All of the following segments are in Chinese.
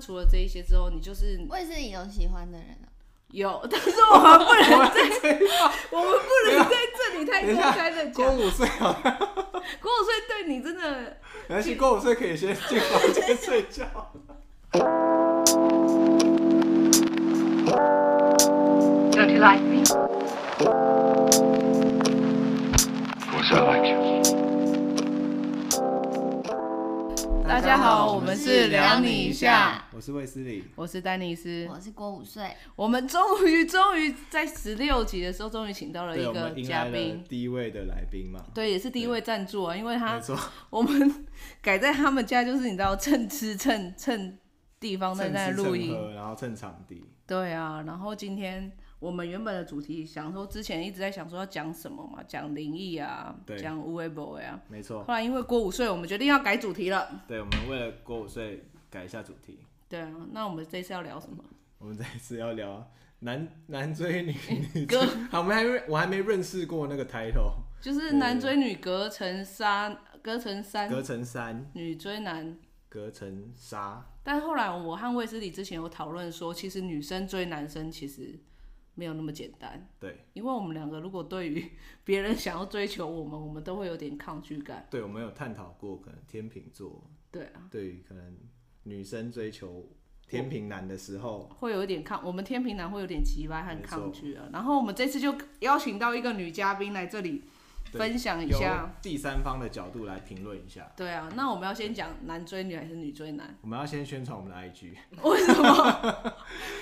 除了这一些之后，你就是我也是有喜欢的人啊？有，但是我们不能在，我们不能在这里太公开的讲。过五岁好，郭五岁对你真的，没关系，郭五岁可以先进房间睡觉。Don't you like me? Of course I like you. 大家好，我们是聊你一下。我是卫斯理，我是丹尼斯，我是郭五岁。我们终于终于在十六集的时候，终于请到了一个嘉宾，第一位的来宾嘛。对，也是第一位赞助啊，因为他 我们改在他们家，就是你知道蹭吃蹭蹭地方在那录音，然后蹭场地。对啊，然后今天。我们原本的主题想说，之前一直在想说要讲什么嘛，讲灵异啊，讲无为 boy 啊，没错。后来因为郭五岁，我们决定要改主题了。对，我们为了郭五岁改一下主题。对啊，那我们这次要聊什么？我们这次要聊男 男追女女追。好，我们还没我还没认识过那个 title，就是男追女隔层纱，隔层山，隔层山，女追男隔层纱。但后来我和卫斯理之前有讨论说，其实女生追男生其实。没有那么简单，对，因为我们两个如果对于 别人想要追求我们，我们都会有点抗拒感。对，我们有探讨过，可能天秤座，对啊，对于可能女生追求天秤男的时候，会有一点抗，我们天秤男会有点奇怪和抗拒啊。然后我们这次就邀请到一个女嘉宾来这里。分享一下第三方的角度来评论一下。对啊，那我们要先讲男追女还是女追男？我们要先宣传我们的 IG。为什么？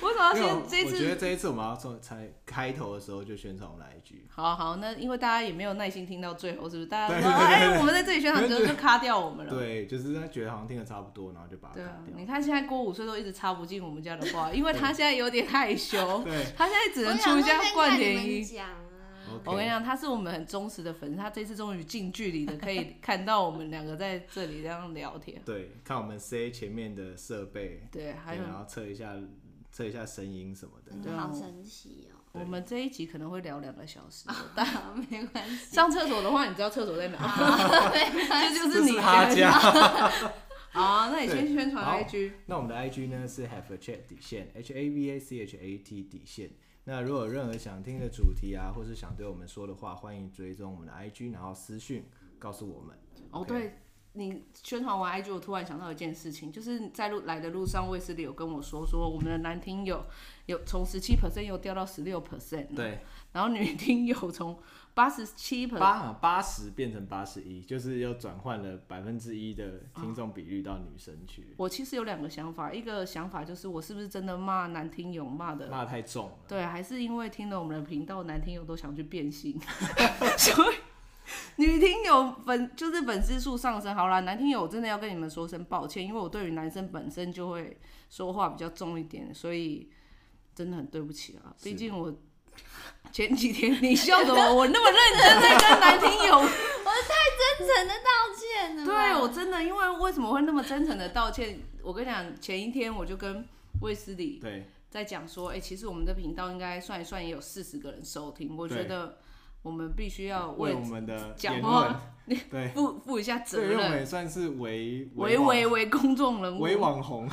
为什么要先这一次？我觉得这一次我们要从才开头的时候就宣传我们的 IG。好好，那因为大家也没有耐心听到最后，是不是？大家说哎，我们在这里宣传之后 就卡掉我们了。对，就是他觉得好像听的差不多，然后就把它卡掉。对啊，你看现在郭五岁都一直插不进我们家的话，因为他现在有点害羞。对，他现在只能出一下灌点音。我跟你讲，他是我们很忠实的粉丝，他这次终于近距离的可以看到我们两个在这里这样聊天。对，看我们 C 前面的设备，对，还有然后测一下测一下声音什么的，对，好神奇哦。我们这一集可能会聊两个小时，但没关系。上厕所的话，你知道厕所在哪？这就是你他家。好，那你先宣传 IG。那我们的 IG 呢是 Have a Chat 底线，H A V A C H A T 底线。那如果有任何想听的主题啊，或是想对我们说的话，欢迎追踪我们的 IG，然后私讯告诉我们。哦，对，你宣传完 IG，我突然想到一件事情，就是在路来的路上，卫斯理有跟我说，说我们的男听友有从十七 percent 又掉到十六 percent，对，然后女听友从。八十七八八十变成八十一，就是又转换了百分之一的听众比率到女生去。我其实有两个想法，一个想法就是我是不是真的骂男听友骂的骂太重了？对，还是因为听了我们的频道，男听友都想去变性，所以女听友粉就是粉丝数上升。好啦，男听友我真的要跟你们说声抱歉，因为我对于男生本身就会说话比较重一点，所以真的很对不起啊，毕竟我。前几天你笑什么？我那么认真在跟男听友，我太真诚的道歉了。对，我真的，因为为什么会那么真诚的道歉？我跟你讲，前一天我就跟卫斯理对在讲说，哎、欸，其实我们的频道应该算一算也有四十个人收听，我觉得我们必须要为，为我们的讲话。你对负负一下责任，对，因为我们也算是为为为为公众人物，为网红，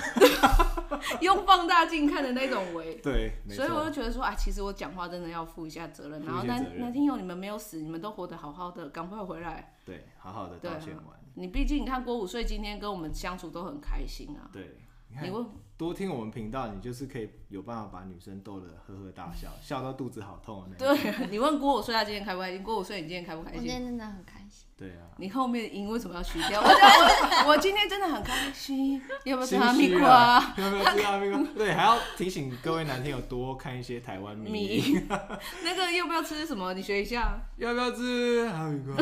用放大镜看的那种围。对，所以我就觉得说，哎，其实我讲话真的要负一下责任。然后男男听友，你们没有死，你们都活得好好的，赶快回来。对，好好的道歉完。你毕竟你看郭五岁今天跟我们相处都很开心啊。对，你问多听我们频道，你就是可以有办法把女生逗得呵呵大笑，笑到肚子好痛的那种。对，你问郭五岁他今天开不开心？郭五岁你今天开不开心？我今天真的很开心。对啊。你后面的音为什么要去掉？我我我今天真的很开心。要不要吃哈密瓜？要不要吃哈密瓜？对，还要提醒各位男听友多看一些台湾迷。那个要不要吃什么？你学一下。要不要吃哈密瓜？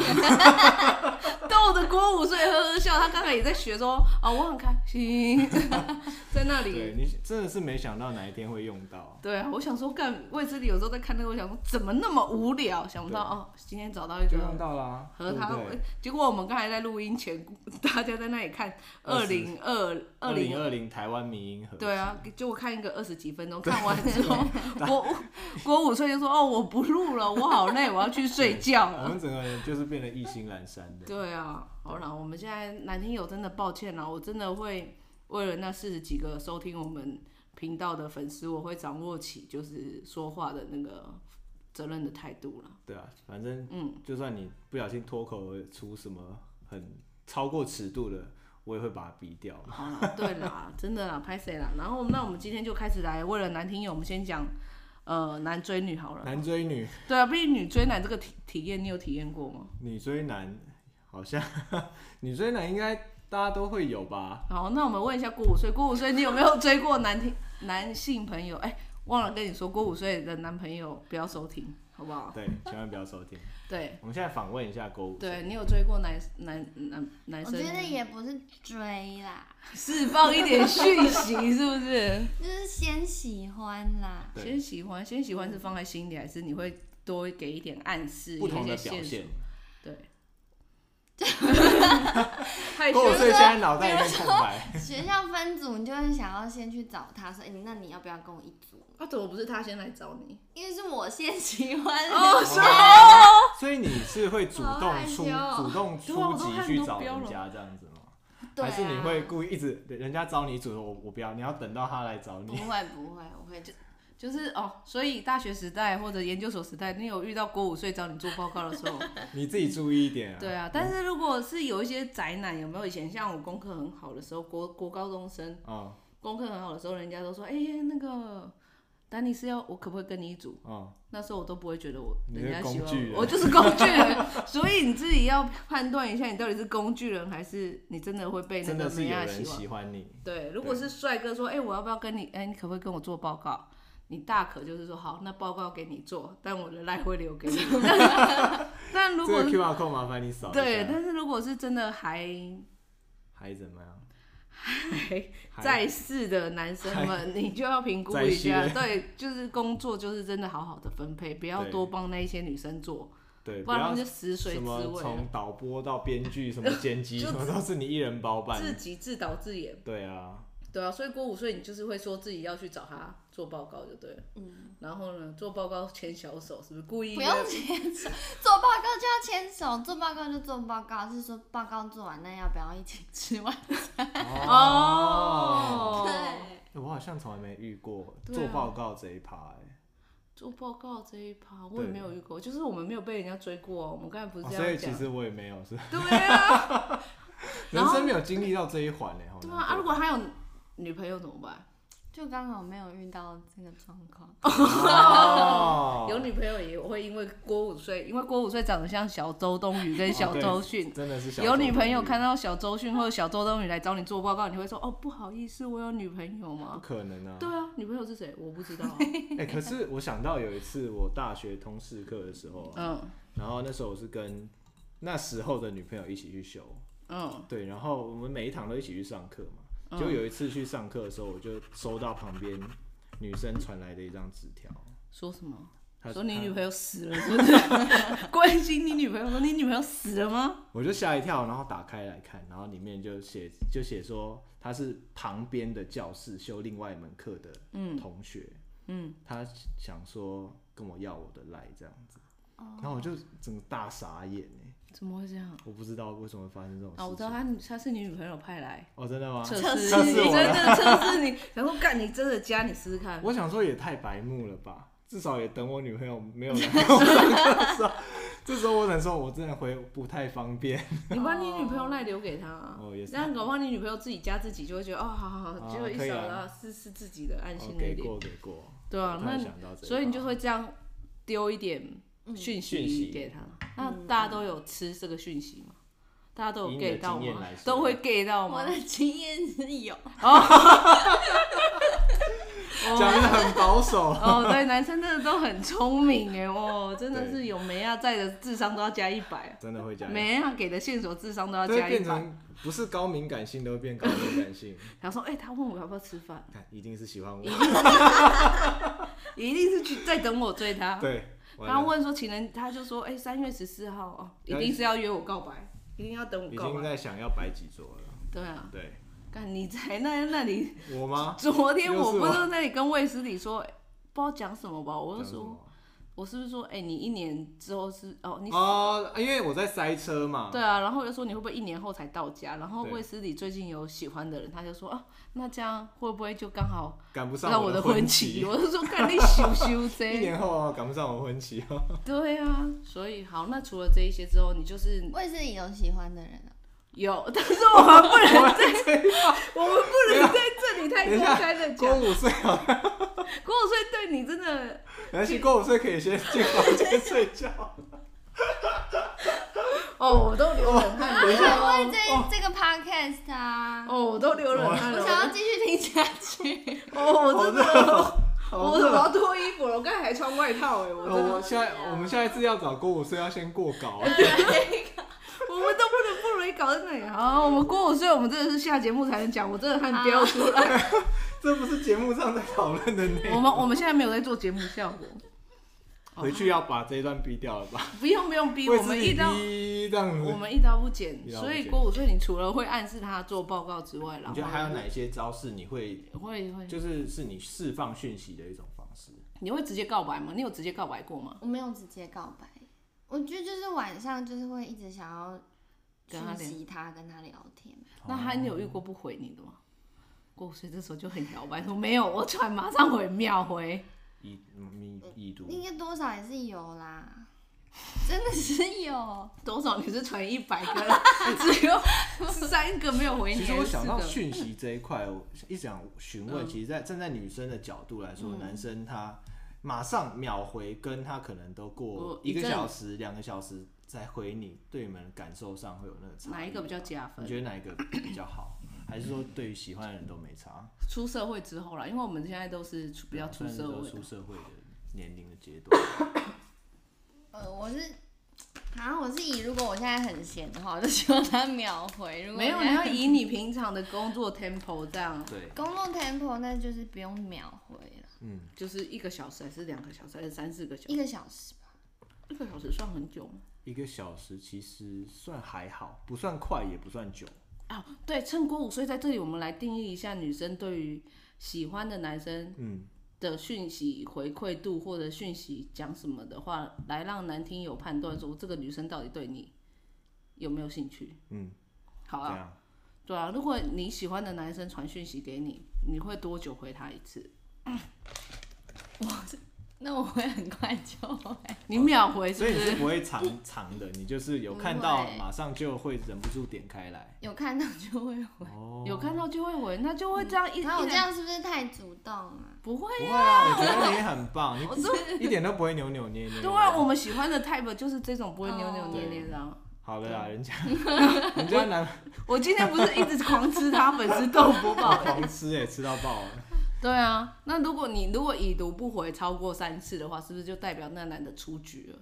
逗得郭五岁呵呵笑，他刚才也在学说，哦，我很开心，在那里。对，你真的是没想到哪一天会用到。对啊，我想说，干卫斯理有时候在看那个，我想说怎么那么无聊，想不到哦，今天找到一个。用到了。和他，结果我们刚才在录音前，大家在那里看二零二二零二零台湾迷因盒。对啊，就我看一个二十几分钟，看完之后，郭郭五岁就说，哦，我不录了，我好累，我要去睡觉了。我们整个人就是变得意兴阑珊的。对啊，好了，我们现在男听友真的抱歉了，我真的会。为了那四十几个收听我们频道的粉丝，我会掌握起就是说话的那个责任的态度了。对啊，反正嗯，就算你不小心脱口而出什么很超过尺度的，我也会把它逼掉。好啦，对啦，真的啦，拍谁啦？然后那我们今天就开始来，为了男听友，我们先讲呃男追女好了。男追女。对啊，毕竟女追男这个体体验，你有体验过吗？女追男好像 女追男应该。大家都会有吧。好，那我们问一下郭五岁，郭五岁，你有没有追过男听男性朋友？哎、欸，忘了跟你说，郭五岁的男朋友不要收听，好不好？对，千万不要收听。对，我们现在访问一下郭五岁。对，你有追过男男男男生？我觉得也不是追啦，释放一点讯息，是不是？就是先喜欢啦，先喜欢，先喜欢是放在心里，还是你会多给一点暗示？不同的表现。对。郭五岁现在脑袋一片空白。学校分组，你就会想要先去找他说：“哎、欸，那你要不要跟我一组？”那、啊、怎么不是他先来找你？因为是我先喜欢。哦，是所以你是会主动出、主动出击去找人家这样子吗？对啊、还是你会故意一直人家找你组，我我不要，你要等到他来找你？不会不会，我会就。就是哦，所以大学时代或者研究所时代，你有遇到国五岁找你做报告的时候，你自己注意一点啊。对啊，但是如果是有一些宅男，有没有以前像我功课很好的时候，国国高中生，哦、功课很好的时候，人家都说，哎、欸，那个丹尼是要我可不可以跟你一组？哦、那时候我都不会觉得我人家喜欢我，我就是工具人。所以你自己要判断一下，你到底是工具人，还是你真的会被那个人家喜欢？喜欢你。对，如果是帅哥说，哎、欸，我要不要跟你？哎、欸，你可不可以跟我做报告？你大可就是说好，那报告给你做，但我的赖会留给你。但如果 QR code 麻烦你扫。对，但是如果是真的还还怎么样？还在世的男生们，你就要评估一下。对，就是工作就是真的好好的分配，不要多帮那一些女生做。对，不然他们就食髓知味。什么从导播到编剧，什么剪辑，什么都是你一人包办。自己自导自演。对啊。对啊，所以郭五岁你就是会说自己要去找他做报告就对了。嗯，然后呢，做报告牵小手是不是故意？不用牵手，做报告就要牵手，做报告就做报告，是说报告做完那要不要一起吃晚餐？哦，对、欸，我好像从来没遇过做报告这一趴哎。做报告这一趴我也没有遇过，就是我们没有被人家追过、啊。我们刚才不是这样讲、哦，所以其实我也没有是。对啊，人生没有经历到这一环呢。对啊，啊，如果他有。女朋友怎么办？就刚好没有遇到这个状况。哦、有女朋友也会因为郭五岁，因为郭五岁长得像小周冬雨跟小周迅、哦，真的是有女朋友看到小周迅或者小周冬雨来找你做报告，你会说哦，不好意思，我有女朋友吗？不可能啊！对啊，女朋友是谁？我不知道、啊。哎、欸，可是我想到有一次我大学通识课的时候、啊，嗯，然后那时候我是跟那时候的女朋友一起去修，嗯，对，然后我们每一堂都一起去上课嘛。就有一次去上课的时候，我就收到旁边女生传来的一张纸条，说什么？他说你女朋友死了，是不是？关心你女朋友，说你女朋友死了吗？我就吓一跳，然后打开来看，然后里面就写就写说他是旁边的教室修另外一门课的同学，嗯，嗯，他想说跟我要我的赖这样子，然后我就整个大傻眼。怎么会这样？我不知道为什么会发生这种事。啊，我知道他他是你女朋友派来。哦，真的吗？测试你，真的测试你。然后干，你真的加你试试看。我想说也太白目了吧，至少也等我女朋友没有 这时候我能说我真的回不太方便。你把你女朋友赖留给他。哦，也是。这样搞不好你女朋友自己加自己就会觉得哦，好好好，结果一扫了是是自己的，安心了一点。给过给过。对啊，那所以你就会这样丢一点。讯息给他，那大家都有吃这个讯息吗？大家都有 get 到吗？都会 get 到吗？我的经验是有。讲的很保守。哦，对，男生真的都很聪明哎，哦，真的是有梅亚在的智商都要加一百。真的会加。梅亚给的线索智商都要加一百。不是高敏感性都会变高敏感性。然后说，哎，他问我要不要吃饭，一定是喜欢我。一定是 去在等我追他。对。他问说情人，他就说，哎、欸，三月十四号哦，一定是要约我告白，一定要等我告白。已经在想要摆几桌了。对啊。对。干，你在那那里？我吗？昨天我不是在那里跟卫斯理说，不知道讲什么吧？我就说，我是不是说，哎、欸，你一年之后是哦，你哦，因为我在塞车嘛。对啊，然后又说你会不会一年后才到家？然后卫斯理最近有喜欢的人，他就说啊，那这样会不会就刚好赶不上 我的婚期？我是说赶你羞羞这一年后啊，赶不上我婚期。对啊，所以好，那除了这一些之后，你就是卫斯理有喜欢的人啊？有，但是我们不能在，我们不能在这里太公开的讲。过五岁啊，过五岁对你真的。而且过五岁可以先进房间睡觉。哦，我都流冷汗了。我想问这这个 podcast 啊。哦，我都流冷汗了。我想要继续听下去。哦，我真的，我怎么要脱衣服了？我刚才还穿外套哎，我真的。我现在，我们下一次要找郭五岁要先过稿。我们都不能不容易搞在那里。好，我们过五岁，我们真的是下节目才能讲。我真的汗飙出来。这不是节目上在讨论的内容。我们我们现在没有在做节目效果。回去要把这一段逼掉了吧？不用不用逼，我们一刀我们一刀不剪。所以郭五岁，你除了会暗示他做报告之外，然后你觉得还有哪些招式你会会会就是是你释放讯息的一种方式？你会直接告白吗？你有直接告白过吗？我没有直接告白，我觉得就是晚上就是会一直想要跟他聊，他跟他聊天。那他你有遇过不回你的吗？郭五岁这时候就很摇摆，说没有，我传马上回，秒回。已已已读，应该多少也是有啦，真的是有多少？你是传一百个啦，只有三个没有回你。其实我想到讯 息这一块，我一想询问，其实，在站在女生的角度来说，嗯、男生他马上秒回，跟他可能都过一个小时、两个小时再回你，对你们感受上会有那个差。哪一个比较加分？你觉得哪一个比较好？还是说对于喜欢的人都没差？出社会之后啦，因为我们现在都是比较出社会、出社会的年龄的阶段。呃，我是，好像我是以如果我现在很闲的话，我就希望他秒回。如果没有，你要以你平常的工作 tempo 这样。对。工作 tempo 那就是不用秒回了。嗯。就是一个小时还是两个小时还是三四个小时？一个小时吧。一个小时算很久吗？一个小时其实算还好，不算快也不算久。哦，对，趁过午，所以在这里我们来定义一下女生对于喜欢的男生的讯息回馈度，或者讯息讲什么的话，来让男听友判断说这个女生到底对你有没有兴趣。嗯，好啊，对啊，如果你喜欢的男生传讯息给你，你会多久回他一次？哇！那我会很快就回，你秒回是是？所以你是不会藏藏的，你就是有看到马上就会忍不住点开来，有看到就会回，有看到就会回，那就会这样一。那我这样是不是太主动了？不会不会啊，我觉得你很棒，你一点都不会扭扭捏捏。对啊，我们喜欢的 type 就是这种不会扭扭捏捏的。好的啦，人家 人家男，我今天不是一直狂吃他粉丝豆腐堡，狂吃哎，吃到爆了。对啊，那如果你如果已读不回超过三次的话，是不是就代表那男的出局了？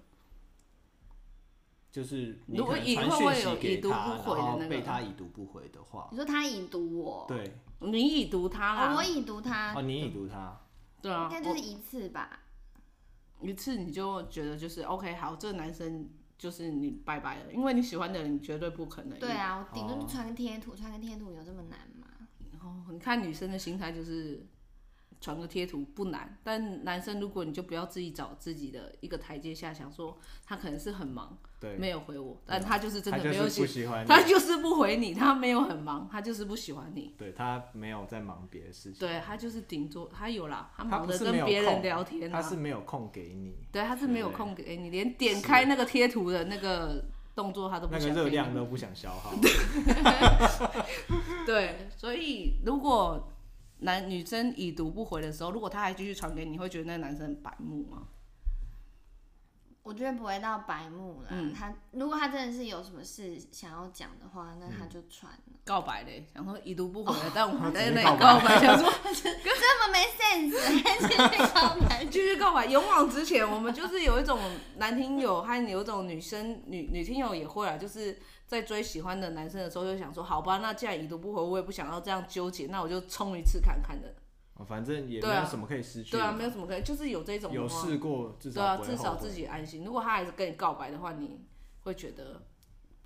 就是如果已会不会有已读不回的那个？被他已读不回的话，你说他已读我？对，你已读他啦。我已读他。哦，你已读他。对啊，应该就是一次吧。一次你就觉得就是 OK，好，这个男生就是你拜拜了，因为你喜欢的人你绝对不可能。对啊，我顶多就传个贴图，传个贴图有这么难吗？哦，你看女生的心态就是。传个贴图不难，但男生如果你就不要自己找自己的一个台阶下，想说他可能是很忙，对，没有回我，但他就是真的没有喜欢，他就是不回你，他没有很忙，他就是不喜欢你，对，他没有在忙别的事情，对，他就是顶多他有啦，他忙着跟别人聊天，他是没有空给你，对，他是没有空给你，连点开那个贴图的那个动作他都不想，那个热量都不想消耗，对，所以如果。男女生已读不回的时候，如果他还继续传给你，会觉得那个男生很白目吗？我觉得不会到白目了。嗯，他如果他真的是有什么事想要讲的话，那他就传了。告白嘞，想说已读不回了，哦、但我们在那里告白，想说这么没 sense，还继续告白，继续告白，勇往直前。我们就是有一种男听友，还有一种女生女女听友也会啊，就是。在追喜欢的男生的时候，就想说好吧，那既然已读不回，我也不想要这样纠结，那我就冲一次看看的。反正也没有什么可以失去。对啊，没有什么可以，就是有这种。有试过，至少对啊，至少自己安心。如果他还是跟你告白的话，你会觉得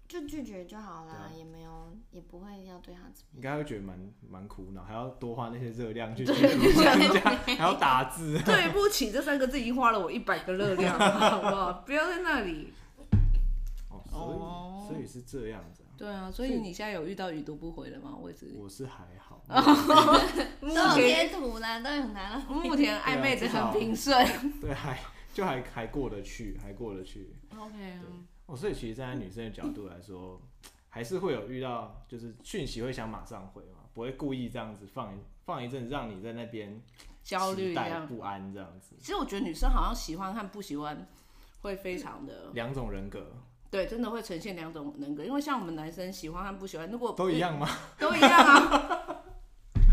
就拒绝就好啦，也没有，也不会要对他怎么样。应该会觉得蛮蛮苦恼，还要多花那些热量去拒绝人家，还要打字。对不起，这三个字已经花了我一百个热量，好不好？不要在那里。哦，所以所以是这样子。对啊，所以你现在有遇到已读不回的吗？我也是，我是还好。都有贴图啦，都有拿了。目前暧昧的很平顺。对，还就还还过得去，还过得去。OK。哦，所以其实站在女生的角度来说，还是会有遇到，就是讯息会想马上回嘛，不会故意这样子放一放一阵，让你在那边焦虑、不安这样子。其实我觉得女生好像喜欢和不喜欢会非常的两种人格。对，真的会呈现两种人格，因为像我们男生喜欢和不喜欢，如果都一样吗？都一样啊。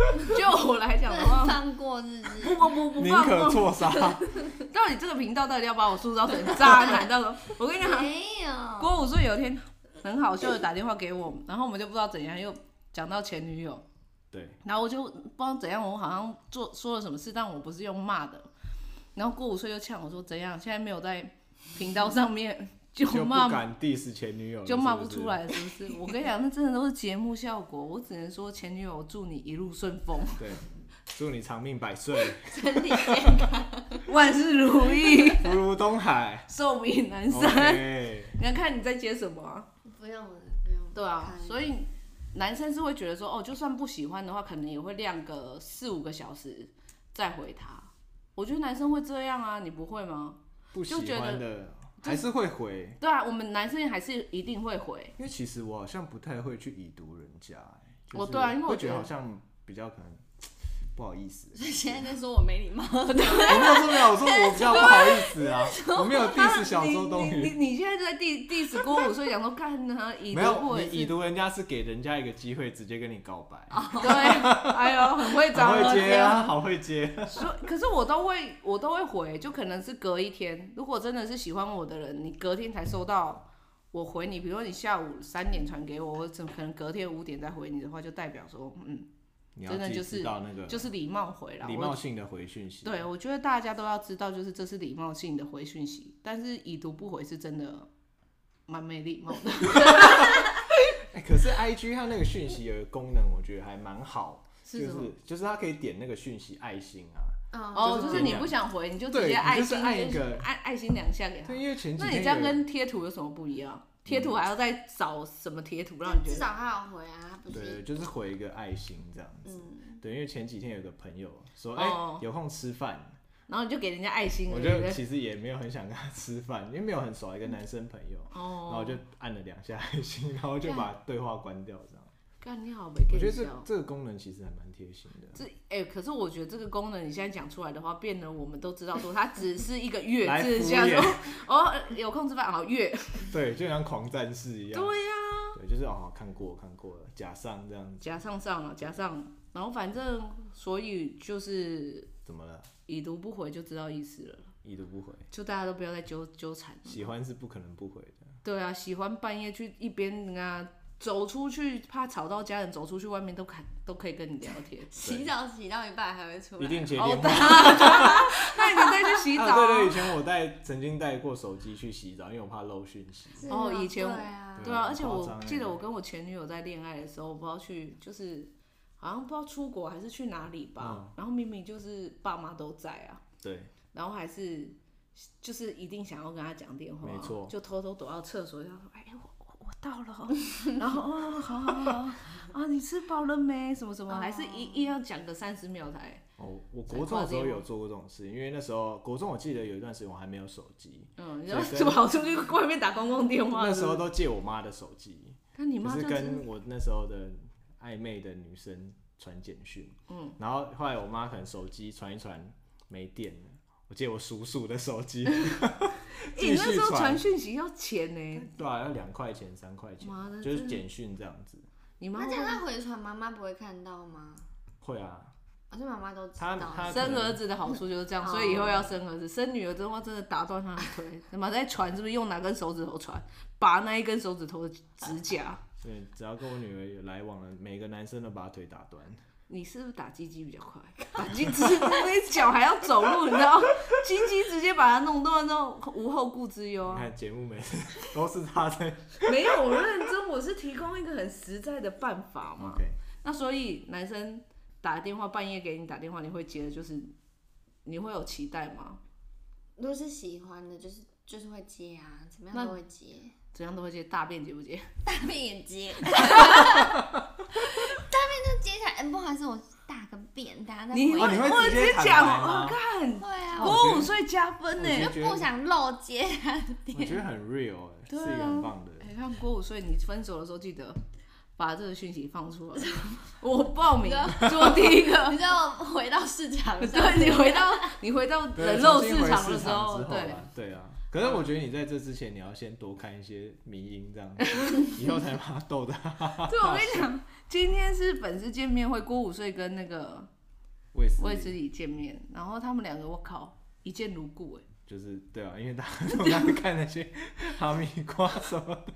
就我来讲的话，放过日子，不不不不放过，宁可错杀。到底这个频道到底要把我塑造成渣男？到时候我跟你讲，没有。郭五岁有一天很好笑的打电话给我，然后我们就不知道怎样又讲到前女友。对。然后我就不知道怎样，我好像做说了什么事，但我不是用骂的。然后郭五岁又呛我说怎样？现在没有在频道上面。就骂不敢 diss 前女友，就骂不出来，是不是？我跟你讲，那真的都是节目效果。我只能说，前女友祝你一路顺风，对，祝你长命百岁，身体健康，万事如意，福如东海，寿比南山。你要看你在接什么、啊？不用了，不用。对啊，所以男生是会觉得说，哦，就算不喜欢的话，可能也会晾个四五个小时再回他。我觉得男生会这样啊，你不会吗？不喜欢的。还是会回，对啊，我们男生还是一定会回。因为其实我好像不太会去已读人家，我对啊，因为我觉得好像比较可能不好意思。所以现在在说我没礼貌，我没有说没有，我说我比较不好意思啊，我没有 diss 小周冬雨。你你现在在 diss diss 郭五，所以讲说看他已读，没有，你已读人家是给人家一个机会，直接跟你告白。对，哎呦，很会找，很会接啊，好会接。所可是我都会，我都会回，就可能是隔一天。如果真的是喜欢我的人，你隔天才收到我回你，比如说你下午三点传给我，我怎么可能隔天五点再回你的话，就代表说，嗯。真的就是就是礼貌回了，礼貌性的回讯息。对，我觉得大家都要知道，就是这是礼貌性的回讯息。但是已读不回是真的蛮没礼貌的。哎，可是 I G 它那个讯息有一个功能，我觉得还蛮好，是就是就是它可以点那个讯息爱心啊。哦，就是你不想回，你就直接爱心爱一个爱爱心两下给他。对，因为前几天那你这样跟贴图有什么不一样？贴图还要再找什么贴图让你觉得？至少他要回啊，不是？对，就是回一个爱心这样子。对，因为前几天有个朋友说，哎，有空吃饭，然后你就给人家爱心。我就其实也没有很想跟他吃饭，因为没有很熟一个男生朋友。然后我就按了两下爱心，然后就把对话关掉这样。干你好，我觉得这这个功能其实还蛮贴心的。这哎，可是我觉得这个功能你现在讲出来的话，变得我们都知道说它只是一个月字，像说哦，有空吃饭好月。对，就像狂战士一样。对呀。对，就是哦，看过看过了，加上这样子。加上上了，加上，然后反正所以就是怎么了？已读不回就知道意思了。已读不回，就大家都不要再纠纠缠。喜欢是不可能不回的。对啊，喜欢半夜去一边啊。走出去怕吵到家人，走出去外面都可都可以跟你聊天。洗澡洗到一半还会出来，一定接电话。那你再去洗澡。啊、对，对对，以前我带曾经带过手机去洗澡，因为我怕漏讯息。哦，以前对啊，对啊，而且我记得我跟我前女友在恋爱的时候，我不知道去就是好像不知道出国还是去哪里吧，嗯、然后明明就是爸妈都在啊，对，然后还是就是一定想要跟他讲电话，没错，就偷偷躲到厕所。到了，然后哦，好好好啊，你吃饱了没？什么什么，还是一一要讲个三十秒才。哦，我国中的时候有做过这种事，因为那时候国中我记得有一段时间我还没有手机，嗯，然后就跑出去外面打公共电话。那时候都借我妈的手机，那你妈就是跟我那时候的暧昧的女生传简讯，嗯，然后后来我妈可能手机传一传没电了。我借我叔叔的手机，你那时候传讯息要钱呢？对啊，要两块钱、三块钱，就是简讯这样子。你妈那这样他回传，妈妈不会看到吗？会啊，而且妈妈都知道。生儿子的好处就是这样，所以以后要生儿子。生女儿的话，真的打断他的腿。他妈在传是不是用哪根手指头传？拔那一根手指头的指甲。对，只要跟我女儿有来往的，每个男生都把腿打断。你是不是打鸡鸡比较快？打鸡鸡，那脚还要走路，你知道？鸡鸡直接把它弄断，那种无后顾之忧啊！你看节目没都是他在。没有，我认真，我是提供一个很实在的办法嘛。Okay. 那所以男生打电话半夜给你打电话，你会接的，就是你会有期待吗？如果是喜欢的，就是就是会接啊，怎么样都会接。怎样都会接，大便接不接？大便也接。大便就接起来，不好意思，我大个便，大家在你、哦、你会直接讲，我看，对啊，国五岁加分呢，就不想漏接他的。我觉得很 real，哎，是一个很棒的。哎、欸，看国五岁，你分手的时候记得把这个讯息放出来，我报名做第一个。你知道回到市场，对，你回到你回到人肉市场的时候，对，对啊。可是我觉得你在这之前，你要先多看一些迷音，这样子 以后才把他逗的。对，我跟你讲，今天是粉丝见面会，郭五岁跟那个魏魏子礼见面，然后他们两个，我靠，一见如故哎。就是对啊，因为大家都在看那些 哈密瓜什么的，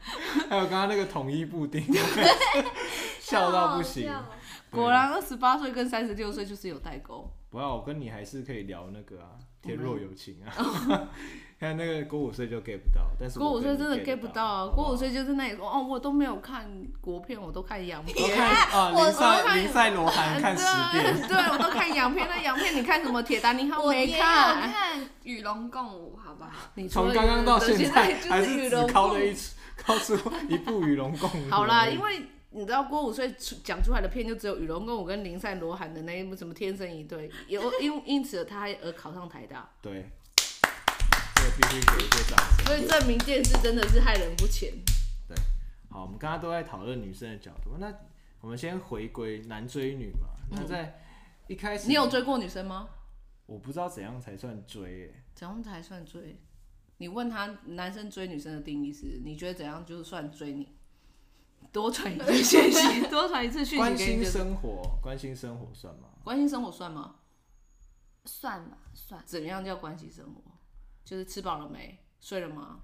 还有刚刚那个统一布丁，笑到不行。果然二十八岁跟三十六岁就是有代沟。不要，我跟你还是可以聊那个啊，天若有情啊。看那个郭五岁就 get 不到，但是郭五岁真的 get 不到啊！郭五岁就是那种哦，我都没有看国片，我都看洋片。啊，林赛林赛罗韩 看十遍，对，我都看洋片。那洋片你看什么？铁达尼号没看。我看与龙共舞，好不好？你从刚刚到现在还是只靠了一靠出一部与龙共舞。好啦，因为你知道郭五岁讲出来的片就只有与龙共舞跟林赛罗韩的那一部什么天生一对，有因因此他还而考上台大。对。必须给一些掌声，所以证明电视真的是害人不浅。对，好，我们刚刚都在讨论女生的角度，那我们先回归男追女嘛。嗯、那在一开始，你有追过女生吗？我不知道怎样才算追，哎，怎样才算追？你问他，男生追女生的定义是？你觉得怎样就算追你？多传一次讯息，多传一次讯息。关心生活，关心生活算吗？关心生活算吗？算吧，算。怎样叫关心生活？就是吃饱了没，睡了吗？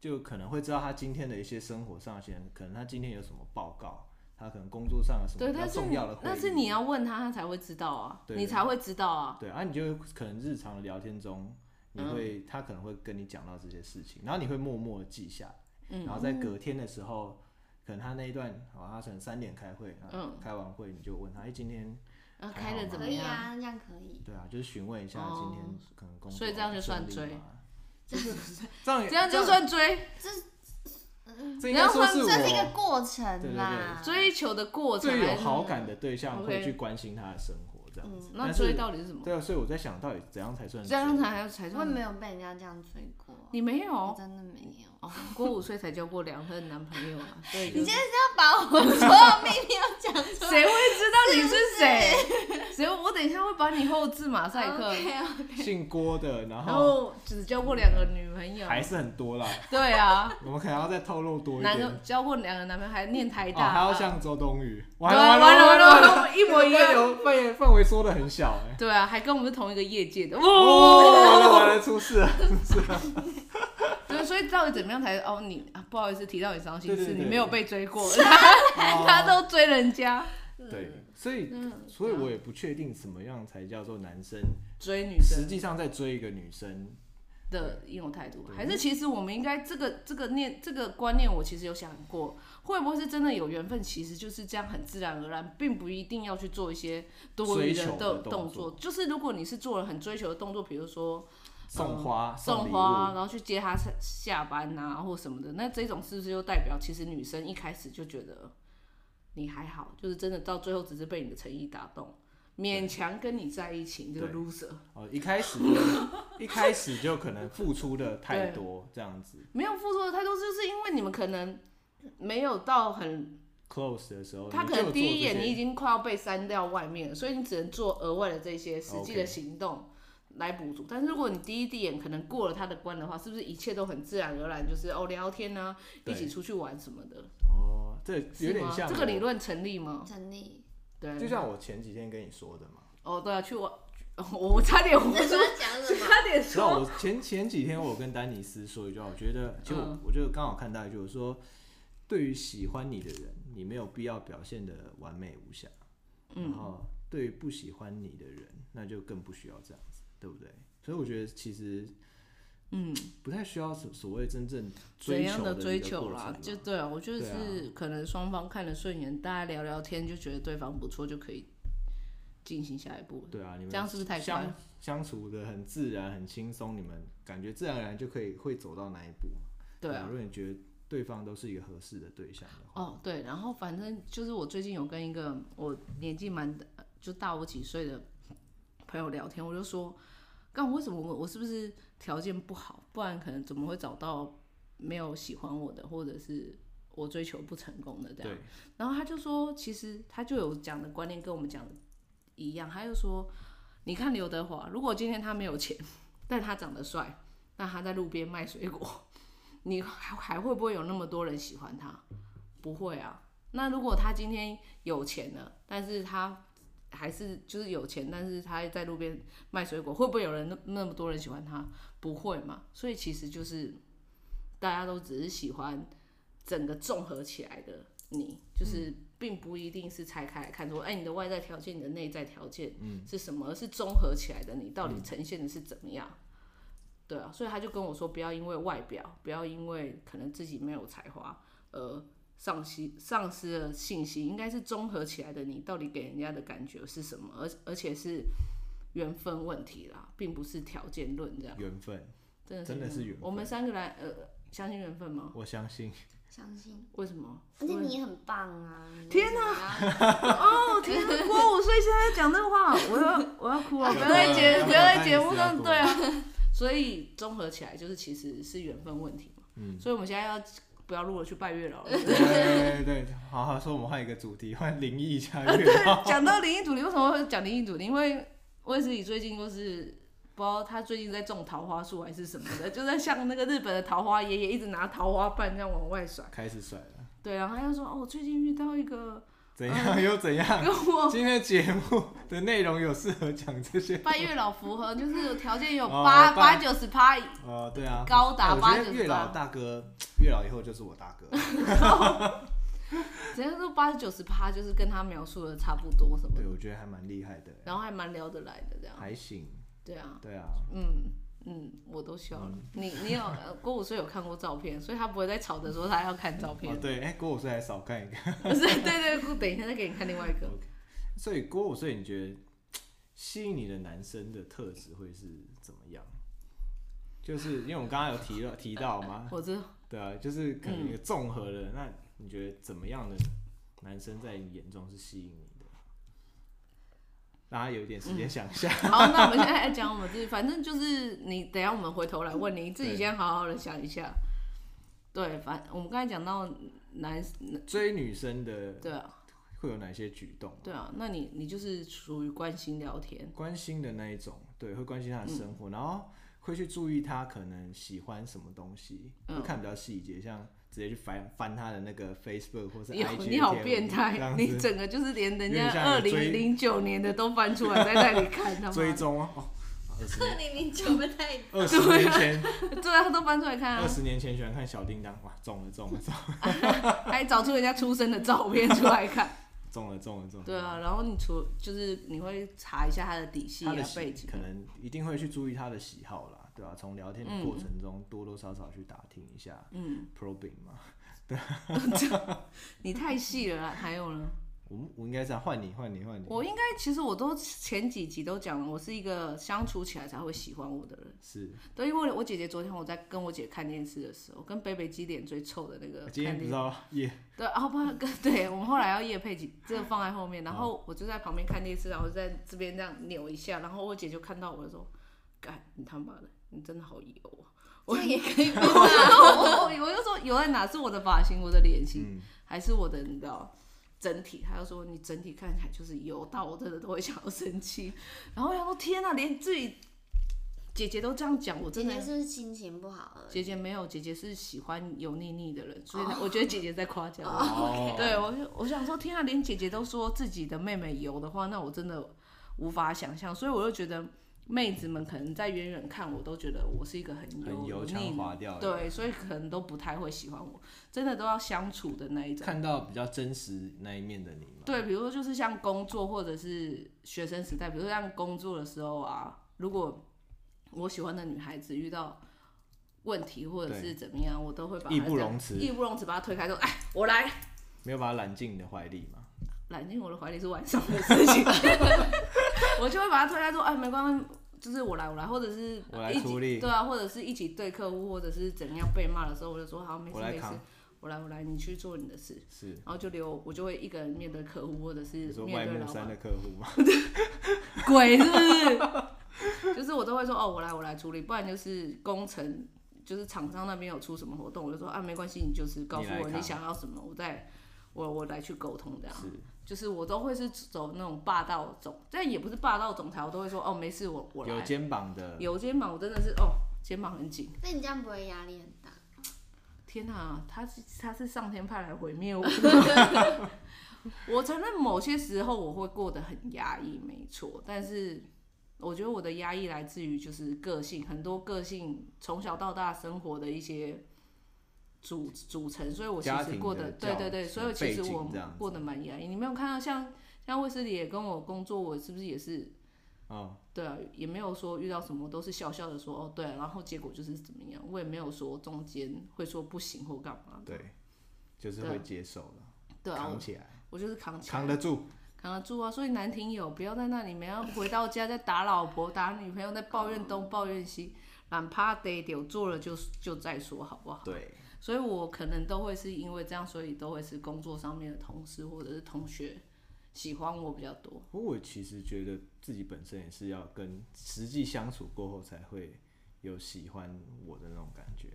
就可能会知道他今天的一些生活上线，可能他今天有什么报告，他可能工作上有什么比较重要的会议。但是你要问他，他才会知道啊，你才会知道啊。对啊，你就可能日常的聊天中，你会、嗯、他可能会跟你讲到这些事情，然后你会默默的记下，嗯、然后在隔天的时候，可能他那一段，好，他可能三点开会，嗯，开完会你就问他，哎、欸，今天。啊，开的怎么样？可以啊，这样可以。对啊，就是询问一下今天可能工作。所以这样就算追。这样这样就算追。这这应该说是这是一个过程啦，追求的过程。最有好感的对象会去关心他的生活，这样子。那追到底是什么？对啊，所以我在想到底怎样才算？这样才才算？我没有被人家这样追过。你没有？真的没有。哦，过五岁才交过两任男朋友啊！对，你今天是要把我 所有秘密要讲出来？谁会知道你是谁？谁？我等一下会把你后置马赛克。姓郭的，然后只交过两个女朋友，还是很多啦。对啊，我们可能要再透露多一点。男交过两个男朋友，还念台大，还要像周冬雨。完了完了完了，一模一样。范围范围缩的很小哎。对啊，还跟我们是同一个业界的。哦，完了完了，出事了出事了。对，所以到底怎么样才哦？你啊，不好意思提到你伤心事，你没有被追过，哦、他都追人家。对，所以，嗯、所以我也不确定什么样才叫做男生追女生。实际上在追一个女生的应有态度，还是其实我们应该这个这个念这个观念，我其实有想过，会不会是真的有缘分？其实就是这样很自然而然，并不一定要去做一些多余的动动作。就是如果你是做了很追求的动作，比如说。送花，送花，然后去接他下班啊，或什么的。那这种是不是就代表，其实女生一开始就觉得你还好，就是真的到最后只是被你的诚意打动，勉强跟你在一起，这个 loser。哦，一开始 一开始就可能付出的太多，这样子。没有付出的太多，就是因为你们可能没有到很 close 的时候，他可能第一眼你已经快要被删掉外面了，所以你只能做额外的这些实际的行动。来补足，但是如果你第一第一眼可能过了他的关的话，是不是一切都很自然而然？就是哦，聊天啊，一起出去玩什么的。哦，这有点像这个理论成立吗？成立。对，就像我前几天跟你说的嘛。哦，对啊，去玩，我差点，我说 差点说。我前前几天我跟丹尼斯说一句话，我觉得就我就刚好看到一句，就是说，对于喜欢你的人，你没有必要表现的完美无瑕。然后对于不喜欢你的人，那就更不需要这样子，对不对？所以我觉得其实。嗯，不太需要所所谓真正追求，怎样的追求啦，就对啊，我觉得是可能双方看得顺眼，大家聊聊天就觉得对方不错，就可以进行下一步。对啊，你们这样是不是太快？相处的很自然，很轻松，你们感觉自然而然就可以会走到那一步。对啊，如果你觉得对方都是一个合适的对象的话。哦，对，然后反正就是我最近有跟一个我年纪蛮就大我几岁的朋友聊天，我就说。刚为什么我我是不是条件不好？不然可能怎么会找到没有喜欢我的，或者是我追求不成功的这样？然后他就说，其实他就有讲的观念跟我们讲的一样。他就说，你看刘德华，如果今天他没有钱，但他长得帅，那他在路边卖水果，你还还会不会有那么多人喜欢他？不会啊。那如果他今天有钱了，但是他还是就是有钱，但是他在路边卖水果，会不会有人那那么多人喜欢他？不会嘛。所以其实就是大家都只是喜欢整个综合起来的你，就是并不一定是拆开来看说，哎、欸，你的外在条件、你的内在条件是什么，而是综合起来的你到底呈现的是怎么样？对啊，所以他就跟我说，不要因为外表，不要因为可能自己没有才华而。丧失丧失了信息，应该是综合起来的。你到底给人家的感觉是什么？而而且是缘分问题啦，并不是条件论这样。缘分，真的真的是缘分。我们三个来，呃，相信缘分吗？我相信。相信。为什么？而且你很棒啊！天哪！哦天哪！我五岁现在讲这话，我要我要哭了！不要在节不要在节目上对啊。所以综合起来就是其实是缘分问题嘛。嗯。所以我们现在要。不要录了，去拜月老了。对对对，好好说，我们换一个主题，换灵异加月老。讲、啊、到灵异主题，为什么会讲灵异主题？因为卫斯理最近就是不知道他最近在种桃花树还是什么的，就在像那个日本的桃花爷爷，一直拿桃花瓣这样往外甩。开始甩了。对，然后他就说：“哦，我最近遇到一个。”怎样又怎样？今天节目的内容有适合讲这些？拜月老符合，就是有条件有八八九十趴。哦，对啊，高达八九十。月老大哥，月老以后就是我大哥。只要说八九十趴，就是跟他描述的差不多什么？对，我觉得还蛮厉害的。然后还蛮聊得来的，这样。还行。对啊。对啊。嗯。嗯，我都笑了。嗯、你你有郭五岁有看过照片，所以他不会再吵着说他要看照片。哦、对，哎、欸，郭五岁还少看一个。不是，对对，对，等一下再给你看另外一个。Okay. 所以郭五岁，你觉得吸引你的男生的特质会是怎么样？就是因为我们刚刚有提了提到吗？我知道。对啊，就是可能一个综合的、嗯。那你觉得怎么样的男生在你眼中是吸引你？大家有一点时间想一下、嗯。好，那我们现在来讲我们自己，反正就是你等下我们回头来问你，你自己先好好的想一下。对，反我们刚才讲到男追女生的，对啊，会有哪些举动？对啊，那你你就是属于关心聊天，关心的那一种，对，会关心他的生活，嗯、然后会去注意他可能喜欢什么东西，会、嗯、看比较细节，像。直接去翻翻他的那个 Facebook 或是 IG，你好变态，你整个就是连人家二零零九年的都翻出来在那里看，追踪 啊，二零零九不太，二十年前，对啊，他都翻出来看啊。二十年前喜欢看小叮当，哇，中了中了中了，还找出人家出生的照片出来看，中了中了中了。对啊，然后你除就是你会查一下他的底细啊背景，可能一定会去注意他的喜好啦。对啊，从聊天的过程中多多少少去打听一下，嗯，probing 嘛，对，你太细了啦，还有呢？我我应该这样换你换你换你，我应该其实我都前几集都讲了，我是一个相处起来才会喜欢我的人，是，对，因为我姐姐昨天我在跟我姐看电视的时候，跟北北基脸最臭的那个，今天不知道夜，对，然后不跟 对我们后来要夜配几，这个放在后面，然后我就在旁边看电视，然后在这边这样扭一下，然后我姐就看到我的时候，干你他妈的！你真的好油啊！我也可以，我我就说油在哪？是我的发型，我的脸型、嗯，还是我的你知道整体？他就说你整体看起来就是油到我真的都会想要生气。然后我想说天哪，连自己姐姐都这样讲，我真的姐姐是不是心情不好？姐姐没有，姐姐是喜欢油腻腻的人，所以我觉得姐姐在夸奖我。Oh. 对我就，我想说天啊，连姐姐都说自己的妹妹油的话，那我真的无法想象。所以我就觉得。妹子们可能在远远看我都觉得我是一个很油腻对，所以可能都不太会喜欢我。真的都要相处的那一种，看到比较真实那一面的你吗？对，比如说就是像工作或者是学生时代，比如说像工作的时候啊，如果我喜欢的女孩子遇到问题或者是怎么样，我都会把义不容辞，义不容辞把她推开，说：“哎，我来。”没有把她揽进你的怀里吗？揽进我的怀里是晚上的事情，我就会把她推开，说：“哎，没关系。”就是我来，我来，或者是我来处理，对啊，或者是一起对客户，或者是怎样被骂的时候，我就说好，没事没事，我来我来，你去做你的事，是，然后就留我就会一个人面对客户，或者是面对老板的客户吗？鬼是不是？就是我都会说哦，我来我来处理，不然就是工程，就是厂商那边有出什么活动，我就说啊，没关系，你就是告诉我你想要什么，我再我我来去沟通这样。就是我都会是走那种霸道总，但也不是霸道总裁，我都会说哦，没事，我我来。有肩膀的。有肩膀，我真的是哦，肩膀很紧。那你这样不会压力很大？天哪、啊，他是他是上天派来毁灭我的。我承认某些时候我会过得很压抑，没错。但是我觉得我的压抑来自于就是个性，很多个性从小到大生活的一些。组组成，所以我其实过得对对对，所以其实我过得蛮压抑。你没有看到像像卫斯理也跟我工作，我是不是也是？哦，对啊，也没有说遇到什么都是笑笑的说哦对，然后结果就是怎么样，我也没有说中间会说不行或干嘛。对，就是会接受了，对啊，扛起来我，我就是扛起来，扛得住，扛得住啊！所以男听友不要在那里面要回到家再打老婆打女朋友，再抱怨东抱怨西，懒趴得丢做了就就再说好不好？对。所以，我可能都会是因为这样，所以都会是工作上面的同事或者是同学喜欢我比较多。不过，我其实觉得自己本身也是要跟实际相处过后才会有喜欢我的那种感觉。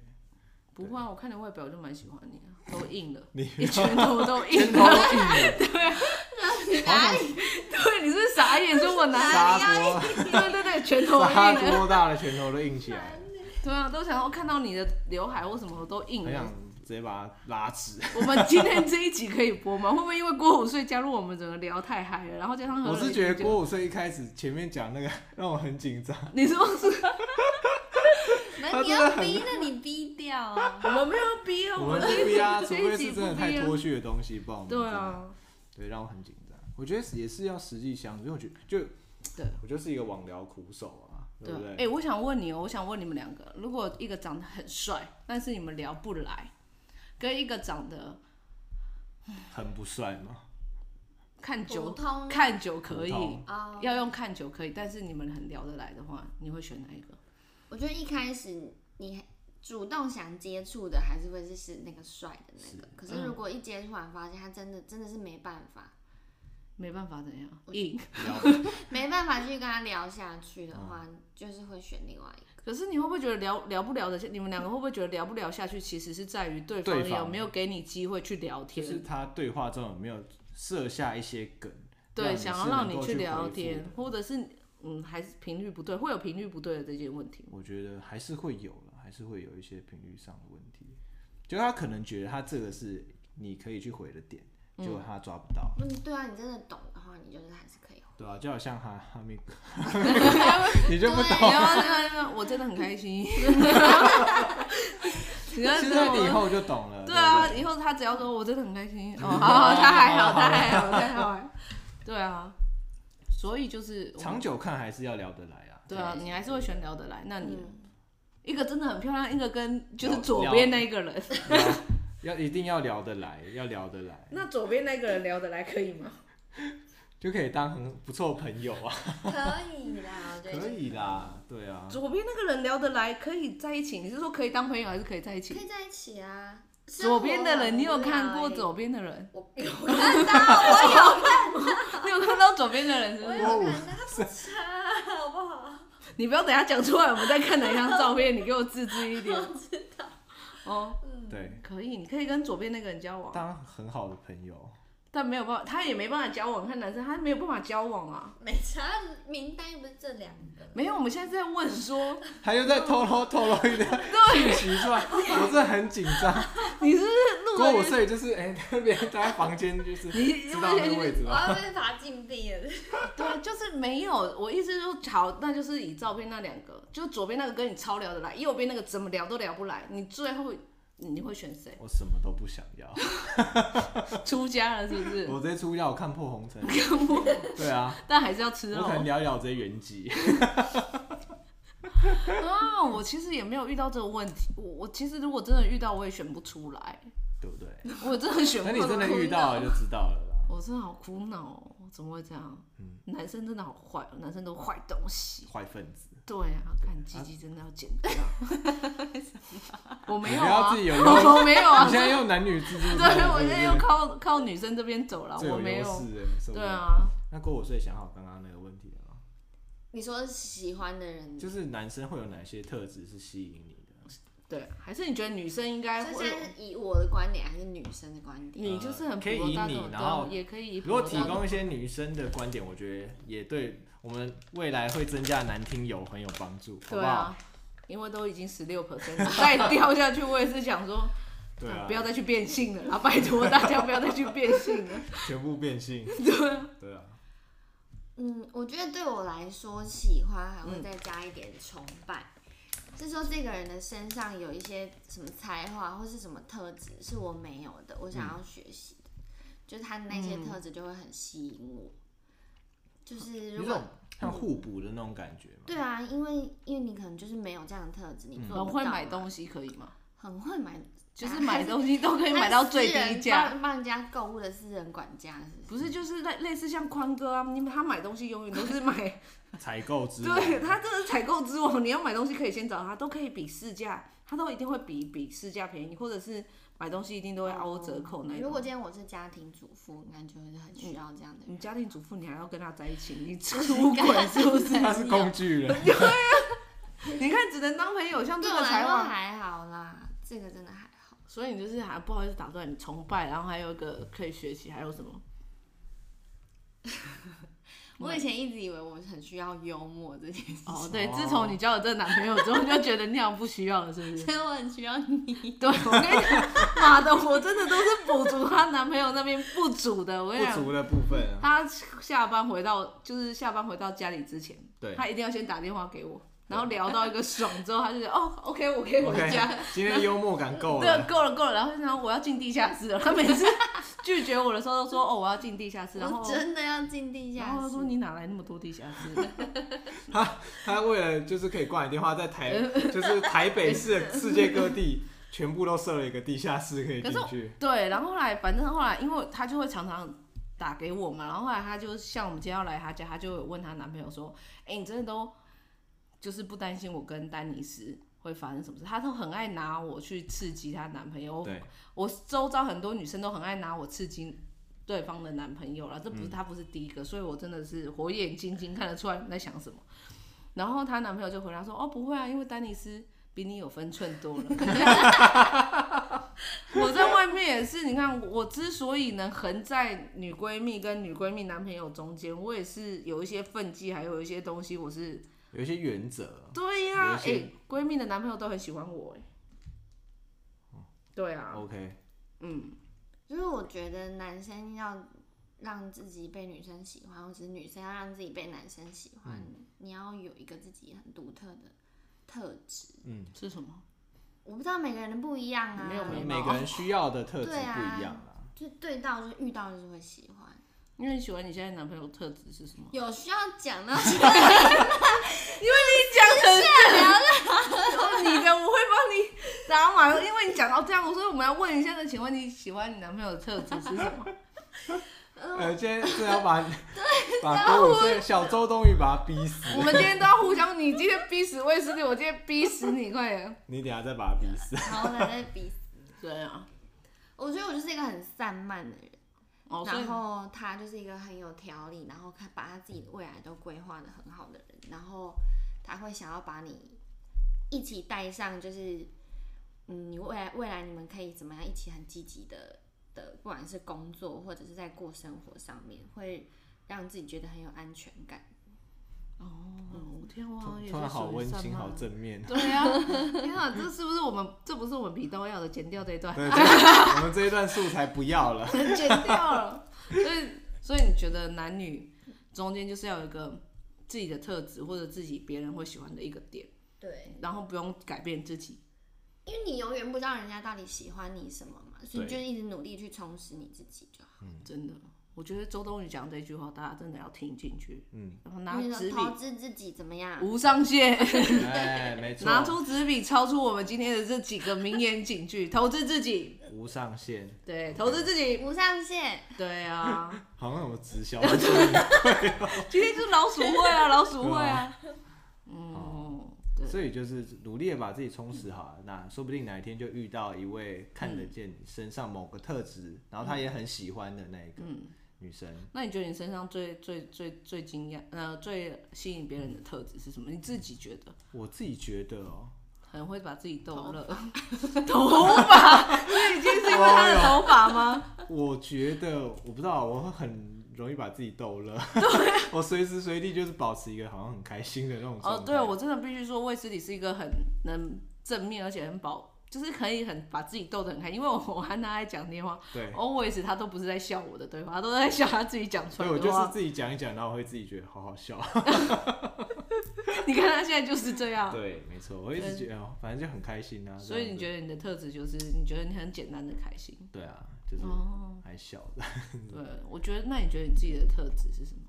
不会啊，我看你外表就蛮喜欢你啊，都硬了，你 拳头都硬了，对啊，哪里？对，你是傻眼？说我哪里？对对对，拳头硬了，多大的拳头都硬起来。对啊，都想要看到你的刘海或什么都硬了，很想直接把它拉直。我们今天这一集可以播吗？会不会因为郭五岁加入我们整个聊太嗨了，然后加上我是觉得郭五岁一开始前面讲那个让我很紧张。你说是？那你要逼，那你逼掉啊！我们没有逼啊，我们不逼啊，除非是真的太脱序的东西，不然对啊，对，让我很紧张。我觉得也是要实际相处，因为我觉得就对我就是一个网聊苦手啊。对不对？哎、欸，我想问你哦，我想问你们两个，如果一个长得很帅，但是你们聊不来，跟一个长得很不帅吗？看久看久可以，要用看久可以，但是你们很聊得来的话，你会选哪一个？我觉得一开始你主动想接触的，还是会是是那个帅的那个。是可是如果一接触完发现他真的真的是没办法。没办法怎样硬，没办法去跟他聊下去的话，嗯、就是会选另外一个。可是你会不会觉得聊聊不聊的？你们两个会不会觉得聊不聊下去，其实是在于对方有没有给你机会去聊天？就是他对话中有没有设下一些梗？对，想要让你去聊天，或者是嗯，还是频率不对，会有频率不对的这件问题。我觉得还是会有了，还是会有一些频率上的问题。就他可能觉得他这个是你可以去回的点。结果他抓不到。嗯，对啊，你真的懂的话，你就是还是可以。对啊，就好像哈哈密哥，你就不懂。我真的很开心。其实你以后就懂了。对啊，以后他只要说我真的很开心，哦，好，他还好，他还好，他还好。对啊，所以就是长久看还是要聊得来啊。对啊，你还是会选聊得来。那你一个真的很漂亮，一个跟就是左边那一个人。要一定要聊得来，要聊得来。那左边那个人聊得来可以吗？就可以当很不错的朋友啊。可以啦，可以啦，对啊。左边那个人聊得来，可以在一起。你是说可以当朋友，还是可以在一起？可以在一起啊。左边的人，你有看过左边的人？我 有看到，我有看到。你有看到左边的人是不是？我有看到，他不差，好不好？你不要等下讲出来，我们再看哪一张照片，你给我自制一点。我知道。哦。对，可以，你可以跟左边那个人交往，当很好的朋友，但没有办法，他也没办法交往。看男生，他没有办法交往啊。没差，名单又不是这两个。没有，我们现在在问说，他又在偷偷透露一点 信息出来，我真的很紧张。你是不是过五岁就是哎、欸，那边在房间就是知道那个位置吗？我要被查禁闭了。对，就是没有。我意思就是好，那就是以照片那两个，就左边那个跟你超聊得来，右边那个怎么聊都聊不来，你最后你会选谁？我什么都不想要，出家了是不是？我直接出家，我看破红尘。对啊，但还是要吃肉。我可能聊聊这些原籍。啊，我其实也没有遇到这个问题。我我其实如果真的遇到，我也选不出来，对不对？我真的选不出来。那你真的遇到了就知道了啦。我真的好苦恼哦，怎么会这样？嗯，男生真的好坏，男生都坏东西，坏分子。对啊，看鸡鸡真的要剪掉。我没有啊，不要自己有 我没有啊。你现在用男女自助。对，我现在又靠靠女生这边走了，我没有。对啊。那过五岁想好刚刚那个问题了吗？你说喜欢的人，就是男生会有哪些特质是吸引你的？对，还是你觉得女生应该？是以我的观点还是女生的观点？你就是很可以以你，然后也可以。如果提供一些女生的观点，我觉得也对。我们未来会增加男听友很有帮助，好不好？对啊，因为都已经十六 percent，再掉下去，我也是想说，对啊，不要再去变性了，啊，拜托大家不要再去变性了，全部变性，对啊，对啊。嗯，我觉得对我来说，喜欢还会再加一点崇拜，嗯、是说这个人的身上有一些什么才华或是什么特质是我没有的，我想要学习的，嗯、就是他的那些特质就会很吸引我。就是如果像互补的那种感觉嘛。对啊，因为因为你可能就是没有这样的特质，你做很会买东西可以吗？很会买，就是买东西都可以买到最低价，帮人家购物的私人管家是不是？不是，就是类类似像宽哥啊，你他买东西永远都是买 采购之王，对他这是采购之王，你要买东西可以先找他，都可以比市价，他都一定会比比市价便宜，或者是。买东西一定都会凹折扣那种。如果今天我是家庭主妇，那就是很需要这样的。你家庭主妇，你还要跟他在一起，你出轨是不是？他是工具人。对啊，你看只能当朋友，像这个才华还好啦，这个真的还好。所以你就是还不好意思打断你崇拜，然后还有一个可以学习，还有什么？我以前一直以为我很需要幽默这件事。哦，对，自从你交了这个男朋友之后，就觉得那样不需要了，是不是？所以我很需要你。对，我跟你讲，妈的，我真的都是补足她男朋友那边不足的。我跟你讲，不足的部分。他下班回到，就是下班回到家里之前，对，他一定要先打电话给我。然后聊到一个爽之后，他就觉得哦，OK，我可以回家。Okay, 今天幽默感够了。对，够了够了。然后然后我要进地下室了。他每次拒绝我的时候都说哦，我要进地下室。然后真的要进地下室。然后他说你哪来那么多地下室？他他为了就是可以挂你电话，在台 就是台北市的世界各地全部都设了一个地下室可以进去。对，然后后来反正后来，因为他就会常常打给我嘛，然后后来他就像我们今天要来他家，他就有问他男朋友说，哎，你真的都。就是不担心我跟丹尼斯会发生什么事，她都很爱拿我去刺激她男朋友。对，我周遭很多女生都很爱拿我刺激对方的男朋友了，这不是她不是第一个，嗯、所以我真的是火眼金睛看得出来你在想什么。然后她男朋友就回答说：“哦，不会啊，因为丹尼斯比你有分寸多了。”我在外面也是，你看我之所以能横在女闺蜜跟女闺蜜男朋友中间，我也是有一些分际，还有一些东西我是。有一些原则。对呀、啊，哎，闺、欸、蜜的男朋友都很喜欢我，哎。对啊。OK。嗯，就是我觉得男生要让自己被女生喜欢，或者是女生要让自己被男生喜欢，嗯、你要有一个自己很独特的特质。嗯，是什么？我不知道每个人的不一样啊。没有，没有，每个人需要的特质不一样啊。就对到就遇到就是会喜欢。因为你喜欢你现在男朋友特质是什么？有需要讲吗？因为你讲很下 你的我会帮你打码，因为你讲到这样，所以我们要问一下，那请问你喜欢你男朋友的特质是什么？呃，今天是要把 对把给我小周冬雨把他逼死。我们今天都要互相，你今天逼死卫斯理，我今天逼死你，快点！你等下再把他逼死。好，我再逼死。对啊，我觉得我就是一个很散漫的人。然后他就是一个很有条理，然后他把他自己的未来都规划的很好的人，然后他会想要把你一起带上，就是嗯，你未来未来你们可以怎么样一起很积极的的，不管是工作或者是在过生活上面，会让自己觉得很有安全感。哦，我天啊，突然好温馨，好正面。对啊，天啊，这是不是我们？这不是我们频道要的？剪掉这一段。对，我们这一段素材不要了，剪掉了。所以，所以你觉得男女中间就是要有一个自己的特质，或者自己别人会喜欢的一个点。对。然后不用改变自己，因为你永远不知道人家到底喜欢你什么嘛，所以你就一直努力去充实你自己就好。嗯，真的。我觉得周冬雨讲这句话，大家真的要听进去。嗯，然后拿纸笔投资自己怎么样？无上限。哎，没 错。拿出纸笔，超出我们今天的这几个名言警句：投资自己，无上限。对，投资自己，无上限。对啊。好像有直销。今天是老鼠会啊，老鼠会啊。嗯。所以就是努力的把自己充实好，那说不定哪一天就遇到一位看得见你身上某个特质，然后他也很喜欢的那一个。嗯。女生，那你觉得你身上最最最最惊讶呃最吸引别人的特质是什么？你自己觉得？我自己觉得哦、喔，很会把自己逗乐。头发，所以已经是因为他的头发吗？我觉得我不知道，我会很容易把自己逗乐。我随时随地就是保持一个好像很开心的那种。哦，对，我真的必须说，卫斯理是一个很能正面而且很保。就是可以很把自己逗得很开心，因为我我和他在讲电话，对，always 他都不是在笑我的对话，他都在笑他自己讲出来的话。对，我就是自己讲一讲，然后我会自己觉得好好笑。你看他现在就是这样。对，没错，我一直觉得，反正就很开心啊。所以你觉得你的特质就是你觉得你很简单的开心？对啊，就是还小的。对，我觉得那你觉得你自己的特质是什么？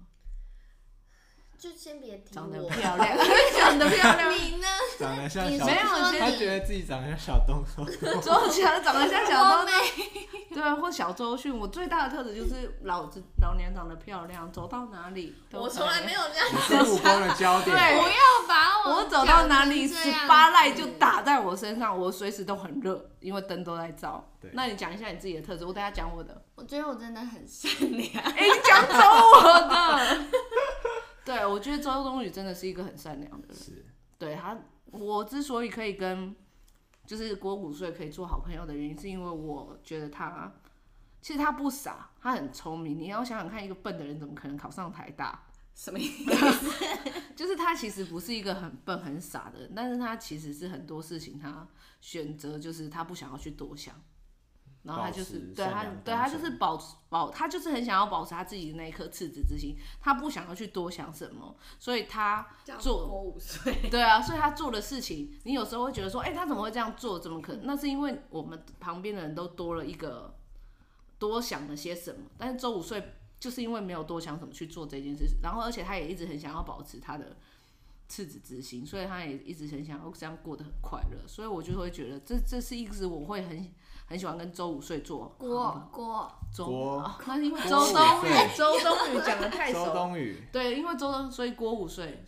就先别提长得漂亮，长得漂亮。你呢？长得像小，没有，他觉得自己长得像小东东。周强长得像小东东，对啊，或小周迅。我最大的特质就是老子老娘长得漂亮，走到哪里。我从来没有这样。子是目光的焦点。对，不要把我。我走到哪里，十八赖就打在我身上，我随时都很热，因为灯都在照。对。那你讲一下你自己的特质，我等下讲我的。我觉得我真的很善良。哎，你讲走我的。对，我觉得周冬雨真的是一个很善良的人。是，对他，我之所以可以跟就是郭五岁可以做好朋友的原因，是因为我觉得他其实他不傻，他很聪明。你要想想看，一个笨的人怎么可能考上台大？什么意思？就是他其实不是一个很笨很傻的人，但是他其实是很多事情他选择就是他不想要去多想。然后他就是对他，对他就是保保，他就是很想要保持他自己的那一颗赤子之心，他不想要去多想什么，所以他做五岁，对啊，所以他做的事情，你有时候会觉得说，哎、欸，他怎么会这样做？怎么可能？那是因为我们旁边的人都多了一个多想了些什么，但是周五岁就是因为没有多想什么去做这件事，然后而且他也一直很想要保持他的赤子之心，所以他也一直很想要这样过得很快乐，所以我就会觉得这这是一直我会很。很喜欢跟周五睡做郭郭周，那是因为周冬雨，周冬雨讲的太熟。周冬雨对，因为周冬，所以郭五岁，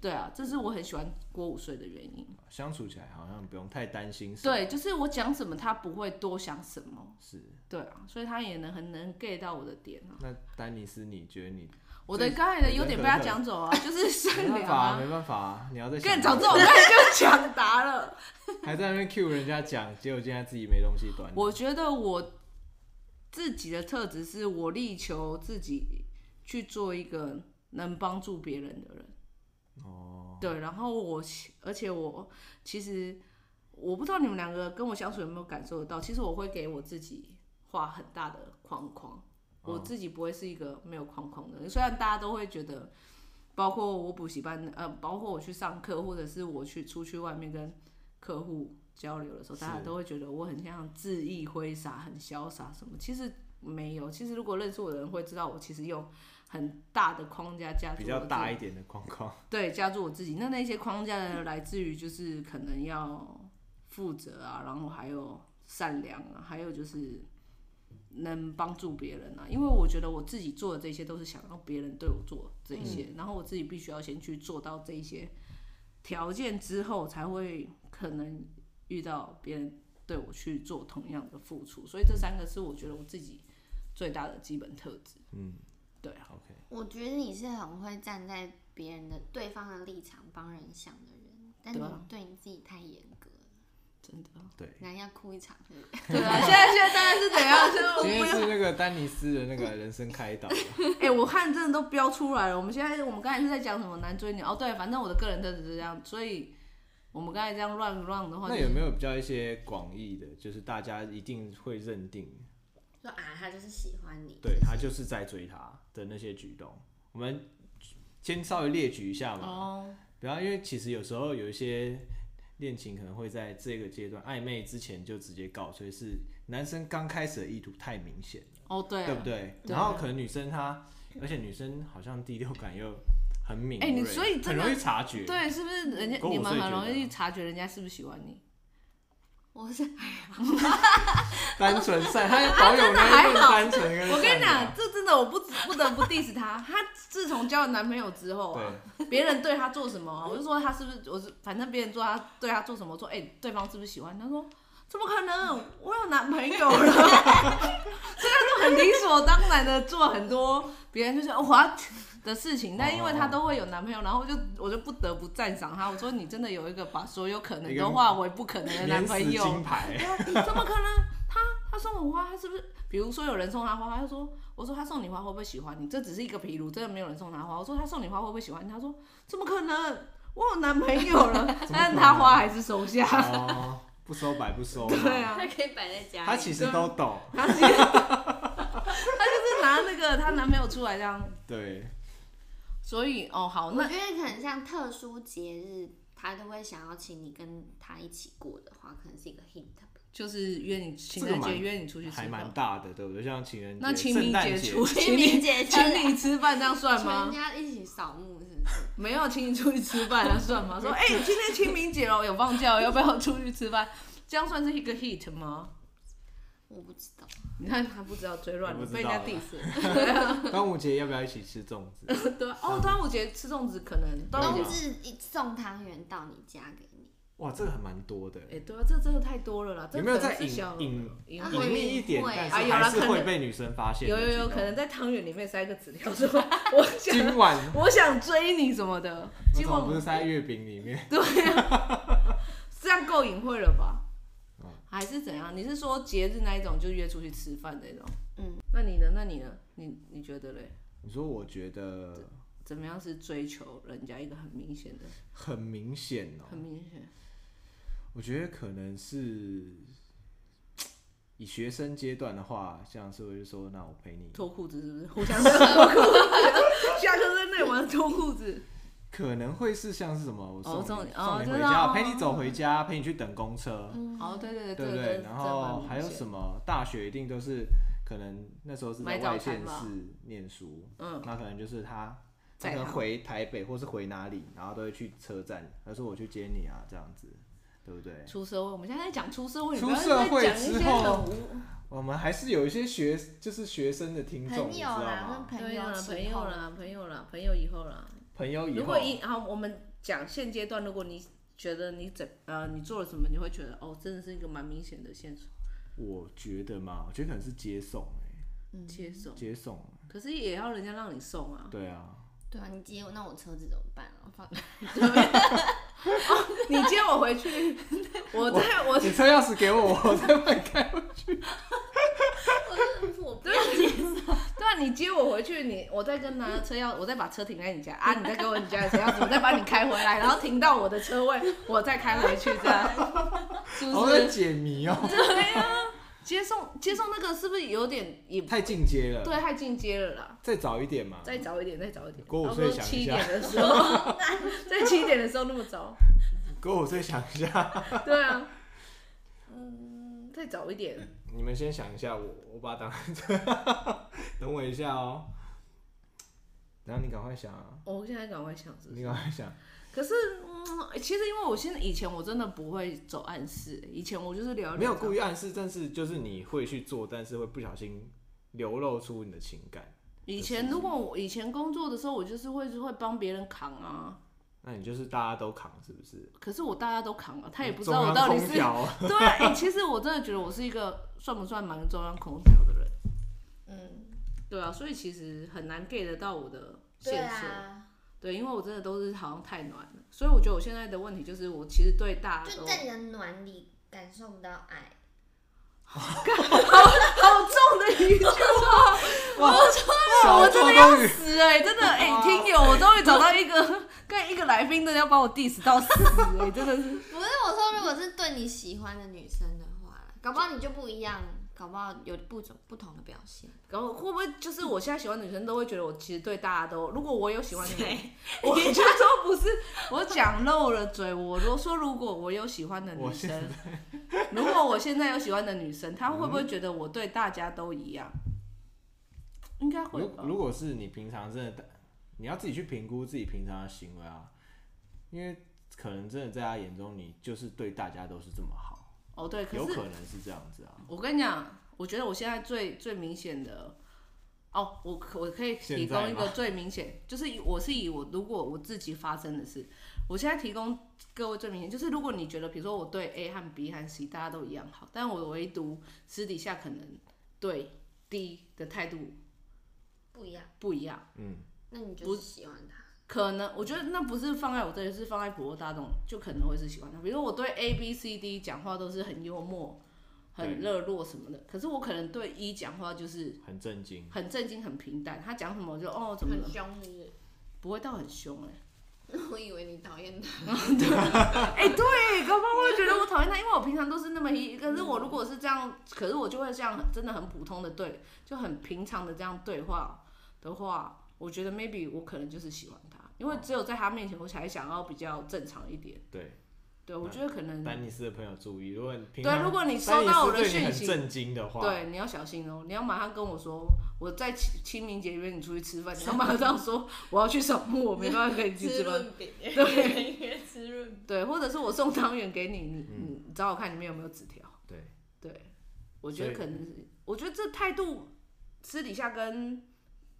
对啊，这是我很喜欢郭五岁的原因。相处起来好像不用太担心。对，就是我讲什么他不会多想什么。是。对啊，所以他也能很能 get 到我的点啊。那丹尼斯，你觉得你？我的刚才的优点被他讲 走啊，就是善良啊，没办法啊，你要再更早知道我刚才就抢答了，还在那边 cue 人家讲，结果现在自己没东西端。我觉得我自己的特质是我力求自己去做一个能帮助别人的人。哦，对，然后我而且我其实我不知道你们两个跟我相处有没有感受得到，其实我会给我自己画很大的框框。我自己不会是一个没有框框的人，虽然大家都会觉得，包括我补习班，呃，包括我去上课，或者是我去出去外面跟客户交流的时候，大家都会觉得我很像恣意挥洒、很潇洒什么。其实没有，其实如果认识我的人会知道，我其实用很大的框架加住比较大一点的框框，对，加住我自己。那那些框架呢，来自于就是可能要负责啊，然后还有善良啊，还有就是。能帮助别人啊，因为我觉得我自己做的这些都是想让别人对我做这些，嗯、然后我自己必须要先去做到这些条件之后，才会可能遇到别人对我去做同样的付出，所以这三个是我觉得我自己最大的基本特质。嗯，对啊，OK。我觉得你是很会站在别人的对方的立场帮人想的人，但你对你自己太严。真的。对。男要哭一场。对啊，现在现在大概是怎样？今天是那个丹尼斯的那个人生开导。哎、欸，我看真的都飙出来了。我们现在我们刚才是在讲什么男追女？哦，对，反正我的个人特质是这样，所以我们刚才这样乱乱的话，那有没有比较一些广义的，就是大家一定会认定？说啊，他就是喜欢你，对，他就是在追他的那些举动，我们先稍微列举一下嘛。哦。比方，因为其实有时候有一些恋情可能会在这个阶段暧昧之前就直接告，所以是男生刚开始的意图太明显了。哦，对啊。对不对？然后可能女生她，而且女生好像第六感又很敏锐，哎，你所以很容易察觉。对，是不是人家你们很容易察觉人家是不是喜欢你？我是哎呀，单纯善，他保有那一份单纯。我跟你讲，这真的我不不得不 diss 他。他自从交了男朋友之后啊，别人对他做什么，我就说他是不是，我是反正别人做他对他做什么，我说哎、欸，对方是不是喜欢？他说怎么可能？我有男朋友了。所以他就很理所当然的做很多，别人就说哇。的事情，但因为她都会有男朋友，然后我就我就不得不赞赏她。我说你真的有一个把所有可能都化为不可能的男朋友，金牌。怎么可能？他他送我花，他是不是？比如说有人送他花，他就说，我说他送你花会不会喜欢你？这只是一个譬如，真的没有人送他花。我说他送你花会不会喜欢你？他说怎么可能？我有男朋友了，但是他花还是收下。哦，不收白不收。对啊，他可以摆在家里。他其实都懂。他就是拿那个她男朋友出来这样。对。所以哦好，那我觉得可能像特殊节日，他都会想要请你跟他一起过的话，可能是一个 hint，就是约你情人节约你出去吃饭，还蛮大的，对不对？像情人节、那清明节出 清明节请你吃饭，这样算吗？人家一起扫墓是不是？没有请你出去吃饭，那算吗？说哎、欸，今天清明节了，有放假，要不要出去吃饭？这样算是一个 hit 吗？我不知道，你看他不知道追乱了，被人家 diss。端午节要不要一起吃粽子？对哦，端午节吃粽子可能。冬至送汤圆到你家给你。哇，这个还蛮多的。哎，对啊，这真的太多了啦。有没有再隐隐隐秘一点？但是还是会被女生发现。有有有可能在汤圆里面塞个纸条，说 我今晚我想追你什么的。今晚不是塞月饼里面？对啊，这样够隐晦了吧？还是怎样？你是说节日那一种，就约出去吃饭那种？嗯，那你呢？那你呢？你你觉得嘞？你说我觉得怎么样是追求人家一个很明显的？很明显哦，很明显。我觉得可能是以学生阶段的话，像是会说，那我陪你脱裤子，是不是？互相脱裤子，下课在那里玩脱裤子。可能会是像是什么，我送你送你回家，陪你走回家，陪你去等公车。哦，对对对，对不对？然后还有什么？大学一定都是可能那时候是在外县市念书，嗯，那可能就是他可能回台北或是回哪里，然后都会去车站，他说我去接你啊，这样子，对不对？出社会，我们现在在讲出社会，出社会之后，我们还是有一些学，就是学生的听众，你知道吗？朋友了，朋友了，朋友了，朋友以后了。朋友以后，如果一好，我们讲现阶段，如果你觉得你怎呃你做了什么，你会觉得哦，真的是一个蛮明显的线索。我觉得嘛，我觉得可能是接送嗯，接送接送，可是也要人家让你送啊。对啊，对啊，你接我，那我车子怎么办啊？放 哦，你接我回去，我在我，我你车钥匙给我，我再帮你开回去。我不要接送。你接我回去，你我再跟拿车钥，我再把车停在你家啊，你再给我你家的车钥匙，我再把你开回来，然后停到我的车位，我再开回去，这样 是不是？我在解谜哦。对啊，接送接送那个是不是有点也太进阶了？对，太进阶了啦。再早一点嘛。再早一点，再早一点。过午睡想一下。七点的时候，在七点的时候那么早。过午睡想一下。对啊。嗯，再早一点。你们先想一下，我我把它当，等我一下哦。然后你赶快想啊！我现在赶快想是不是？你赶快想。可是，嗯，其实因为我现在以前我真的不会走暗示，以前我就是聊，聊，没有故意暗示，但是就是你会去做，但是会不小心流露出你的情感。以前如果我以前工作的时候，我就是会会帮别人扛啊。那你就是大家都扛是不是？可是我大家都扛了，他也不知道我到底是。对，哎、欸，其实我真的觉得我是一个算不算蛮中央空调的人。嗯，对啊，所以其实很难 get 得到我的线索。对啊。对，因为我真的都是好像太暖了，所以我觉得我现在的问题就是我其实对大家都。就在你的暖里感受不到爱。好好重的一句话，我说！我真的要死哎、欸，真的哎、欸，听友，我终于找到一个 跟一个来宾，真的要把我 diss 到死哎、欸，真的是。不是我说，如果是对你喜欢的女生的话，搞不好你就不一样。搞不好有不种不同的表现，然后会不会就是我现在喜欢女生都会觉得我其实对大家都，如果我有喜欢的女生，我觉得说不是，我讲漏了嘴。我如果说如果我有喜欢的女生，如果我现在有喜欢的女生，她会不会觉得我对大家都一样？应该会。如果是你平常真的，你要自己去评估自己平常的行为啊，因为可能真的在她眼中，你就是对大家都是这么好。哦，对，可是有可能是这样子啊。我跟你讲，我觉得我现在最最明显的，哦，我我可以提供一个最明显，就是我是以我如果我自己发生的事，我现在提供各位最明显，就是如果你觉得，比如说我对 A 和 B 和 C 大家都一样好，但我唯独私底下可能对 D 的态度不一样，不一样，嗯，那你就是喜欢他。可能我觉得那不是放在我这里，是放在普罗大众，就可能会是喜欢他。比如说我对 A B C D 讲话都是很幽默、很热络什么的，可是我可能对 E 讲话就是很震惊、很震惊、很平淡。他讲什么我就哦怎么很凶是不是？不会到很凶哎、欸。我以为你讨厌他。对 哎、欸，对，刚刚我会觉得我讨厌他，因为我平常都是那么一，可是我如果是这样，可是我就会这样，真的很普通的对，就很平常的这样对话的话，我觉得 maybe 我可能就是喜欢他。因为只有在他面前，我才想要比较正常一点。对，对，我觉得可能丹尼斯的朋友注意，如果你对，如果你收到我的讯息，震惊的话，对，你要小心哦、喔，你要马上跟我说，我在清清明节约你出去吃饭，你要马上说我要去扫墓，我没办法跟你去吃饭。对，对，或者是我送汤圆给你，你你找我看里面有没有纸条。对，对，我觉得可能是，我觉得这态度私底下跟。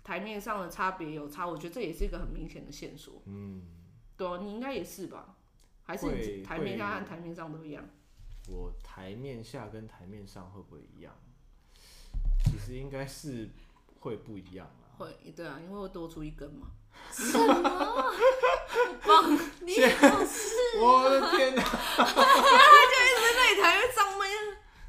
台面上的差别有差，我觉得这也是一个很明显的线索。嗯，对啊，你应该也是吧？还是你台面下和台面上都一样？我台面下跟台面上会不会一样？其实应该是会不一样啊。会，对啊，因为会多出一根嘛。什么？放你不是？我的天哪！他就一直在那里台面上面。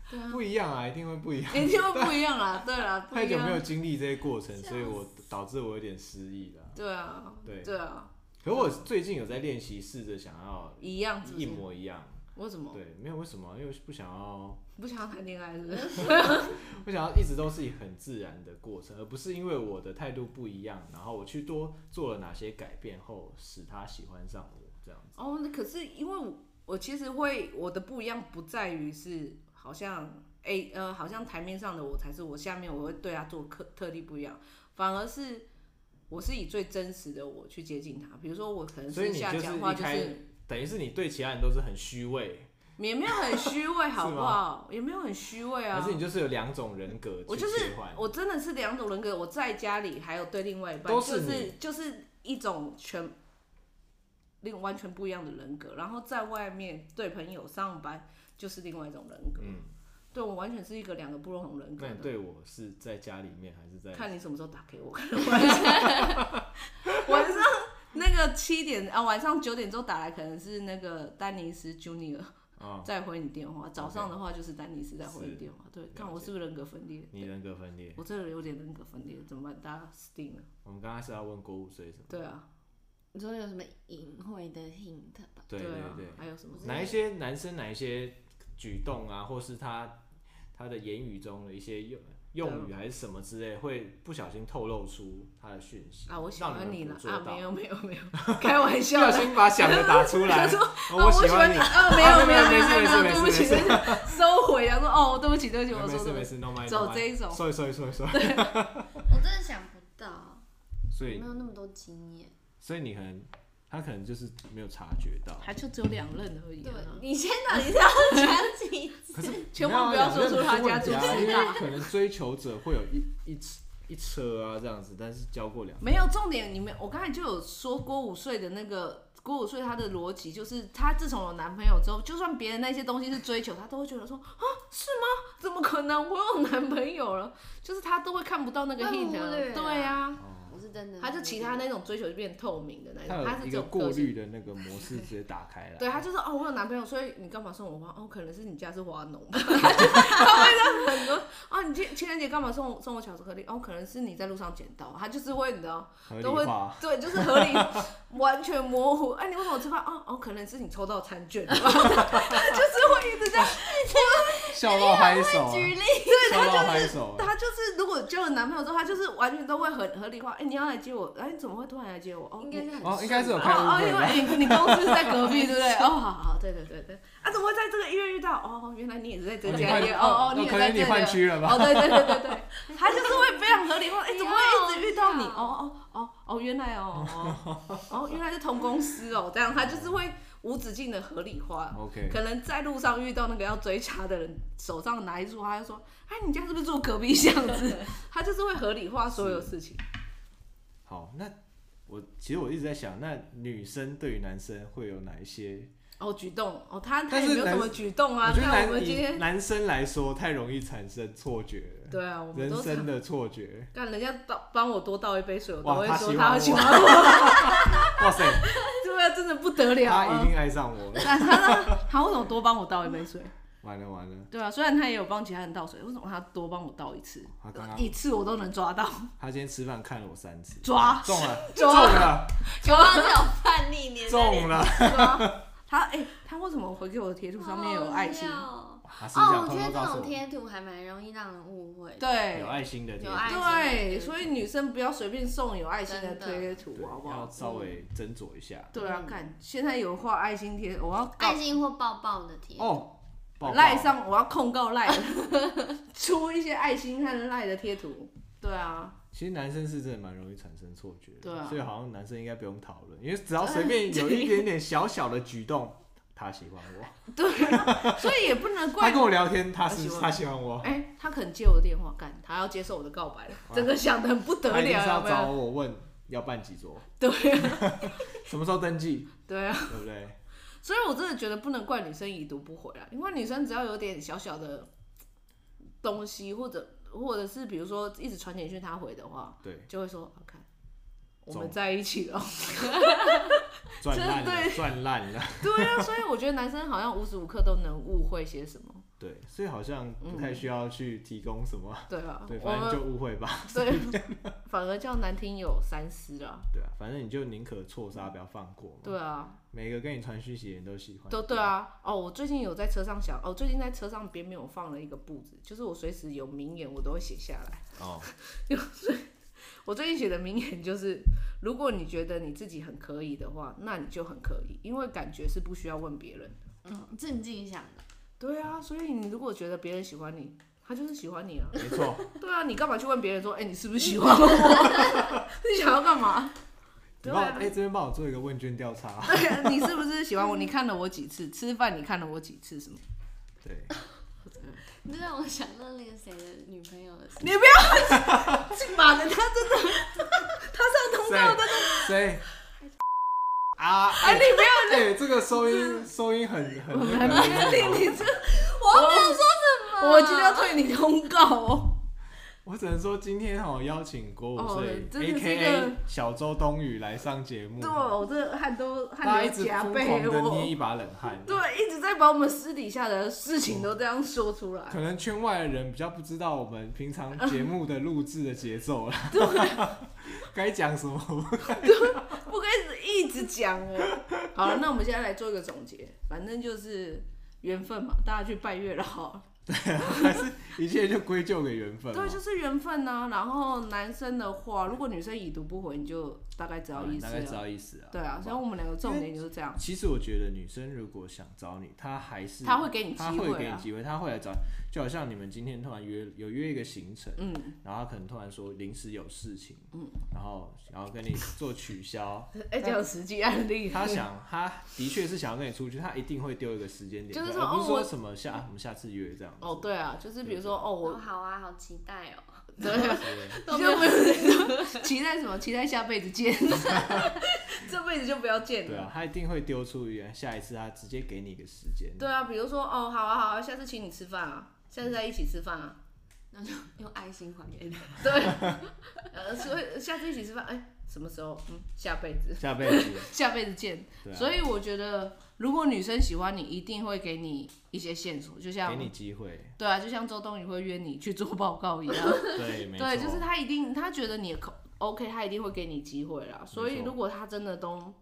对啊，不一样啊，一定会不一样，一定会不一样啊，对啊，太久没有经历这些过程，所以我导致我有点失忆了。对啊，对，对啊。可我最近有在练习，试着想要一样，一模一样。为什么？对，没有为什么，因为不想要，不想要谈恋爱，是 不想要一直都是很自然的过程，而不是因为我的态度不一样，然后我去多做了哪些改变后，使他喜欢上我这样子。哦，那可是因为我其实会我的不一样不在于是。好像哎呃，好像台面上的我才是我，下面我会对他做特特地不一样，反而是我是以最真实的我去接近他。比如说我可能私下讲话就是，等于是你对其他人都是很虚伪，也没有很虚伪，好不好？也没有很虚伪啊。可是你就是有两种人格，我就是我真的是两种人格。我在家里还有对另外一半，就是就是一种全另完全不一样的人格，然后在外面对朋友上班。就是另外一种人格，嗯，对我完全是一个两个不同人格。那你对我是在家里面还是在？看你什么时候打给我。晚上晚上那个七点啊，晚上九点之后打来，可能是那个丹尼斯 Junior 再回你电话。早上的话就是丹尼斯再回你电话。对，看我是不是人格分裂？你人格分裂，我这个有点人格分裂，怎么办？大家死定了。我们刚刚是要问郭五岁什么？对啊。你说有什么隐晦的 hint 吧？对对对，还有什么？哪一些男生？哪一些？举动啊，或是他他的言语中的一些用用语还是什么之类，会不小心透露出他的讯息啊。我喜欢你了啊！没有没有没有，开玩笑。不小心把想的打出来。说我喜欢你啊！没有没有没有没有，对不起，收回啊！说哦，对不起对不起，我说的没事没事，走这一种。说一说一说一说。我真的想不到，所以没有那么多经验。所以你可能。他可能就是没有察觉到，他就只有两任而已。对，你先到底是要讲几次？可是 千万不要说出他家住几大。可能追求者会有一一一车啊这样子，但是交过两。没有重点，你们我刚才就有说郭五岁的那个郭五岁，他的逻辑就是，他自从有男朋友之后，就算别人那些东西是追求，他都会觉得说啊，是吗？怎么可能？我有男朋友了，就是他都会看不到那个 hint。对呀。真的，他就其他那种追求就变透明的那种，他是一个过滤的那个模式直接打开了。对，他就是哦，我有男朋友，所以你干嘛送我花？哦，可能是你家是花农，他会这样很多啊，你情情人节干嘛送送我巧克力？哦，可能是你在路上捡到，他就是会你知道，都会对，就是合理，完全模糊。哎，你为什么吃饭？哦哦，可能是你抽到餐券，就是会一直这样。笑到拍手，举例，对，他就是他就是，如果交了男朋友之后，他就是完全都会很合理化。哎，你要来接我，哎，你怎么会突然来接我？哦，应该是哦，应该是有。哦，因为你你公司在隔壁，对不对？哦，好好，对对对对。啊，怎么会在这个医院遇到？哦，原来你也是在这家医院。哦哦，你也在这。换区了吧？哦，对对对对对，他就是会非常合理化。哎，怎么会一直遇到你？哦哦哦哦，原来哦哦哦，原来是同公司哦，这样他就是会。无止境的合理化，OK，可能在路上遇到那个要追查的人，手上拿一束花，他就说：“哎，你家是不是住隔壁巷子？” 他就是会合理化所有事情。好，那我其实我一直在想，那女生对于男生会有哪一些哦举动哦？他他有没有什么举动啊？像我们今天男生来说，太容易产生错觉了。对啊，我们人生的错觉。但人家倒帮我多倒一杯水，我都会说他喜欢我。哇塞！真的不得了，他一定爱上我。他他他为什么多帮我倒一杯水？完了完了。对啊，虽然他也有帮其他人倒水，为什么他多帮我倒一次？他刚刚一次我都能抓到。他今天吃饭看了我三次，抓中了，中了，有啊，有叛逆年。中了。他哎，他为什么回给我的贴图上面有爱心？哦，我觉得这种贴图还蛮容易让人误会。对，有爱心的，有爱心。对，所以女生不要随便送有爱心的贴图，好不好？要稍微斟酌一下。对啊，看现在有画爱心贴，我要爱心或抱抱的贴哦。赖上我要控告赖，出一些爱心和赖的贴图。对啊，其实男生是真的蛮容易产生错觉，对啊，所以好像男生应该不用讨论，因为只要随便 有一点点小小的举动。他喜欢我，对，所以也不能怪他跟我聊天，他是他喜欢我。哎，他可能接我的电话，干，他要接受我的告白了，整个想的很不得了。他一定是要找我问要办几桌，对，什么时候登记？对啊，对不对？所以我真的觉得不能怪女生已读不回啊，因为女生只要有点小小的东西，或者或者是比如说一直传简讯他回的话，对，就会说好看。我们在一起了，赚烂了，赚烂了。对啊，所以我觉得男生好像无时无刻都能误会些什么。对，所以好像不太需要去提供什么。对啊，对，反正就误会吧。对，反而叫难听有三思了。对啊，反正你就宁可错杀，不要放过。对啊，每个跟你传讯息的人都喜欢。都对啊，哦，我最近有在车上想，哦，最近在车上边边我放了一个布子，就是我随时有名言我都会写下来。哦。有。我最近写的名言就是：如果你觉得你自己很可以的话，那你就很可以，因为感觉是不需要问别人的。嗯，正经想的。对啊，所以你如果觉得别人喜欢你，他就是喜欢你啊。没错。对啊，你干嘛去问别人说：哎、欸，你是不是喜欢我？你想要干嘛？对啊，哎、欸，这边帮我做一个问卷调查。对啊，你是不是喜欢我？你看了我几次？吃饭你看了我几次？什么？对。你让我想到那个谁的女朋友的事。你不要，妈的，他真的，他上通告的谁？啊！哎，你不要，哎，这个收音收音很很。我还没有听你这，我没有说什么。我今天要退你通告哦。我只能说，今天好邀请国五岁，A.K.A. 小周冬雨来上节目。对，我这汗都汗流浃背，的捏一把冷汗。对，一直在把我们私底下的事情都这样说出来。可能圈外的人比较不知道我们平常节目的录制的节奏了。对，该讲什么？不该一直讲哦。好了，那我们现在来做一个总结，反正就是缘分嘛，大家去拜月老。对啊，还是一切就归咎给缘分。对，就是缘分呢、啊。然后男生的话，如果女生已读不回，你就大概知道意思、啊。大概知道意思啊。对啊，所以我们两个重点就是这样。其实我觉得女生如果想找你，她还是她会给你机会、啊，她会给你机会，她会来找你。就好像你们今天突然约有约一个行程，嗯，然后他可能突然说临时有事情，嗯，然后然后跟你做取消，哎，这有实际案例。他想，他的确是想要跟你出去，他一定会丢一个时间点，就是说，而不是说什么下我们下次约这样。哦，对啊，就是比如说，哦，我好啊，好期待哦。对，不用期待什么，期待下辈子见，这辈子就不要见了。对啊，他一定会丢出一个下一次，他直接给你一个时间。对啊，比如说，哦，好啊，好啊，下次请你吃饭啊。现在在一起吃饭啊？那就用爱心还给他。对，呃，所以下次一起吃饭，哎、欸，什么时候？嗯，下辈子。下辈子。下辈子见。啊、所以我觉得，如果女生喜欢你，一定会给你一些线索，就像给你机会。对啊，就像周冬雨会约你去做报告一样。对，没错。对，就是他一定，他觉得你 OK，他一定会给你机会啦。所以如果他真的都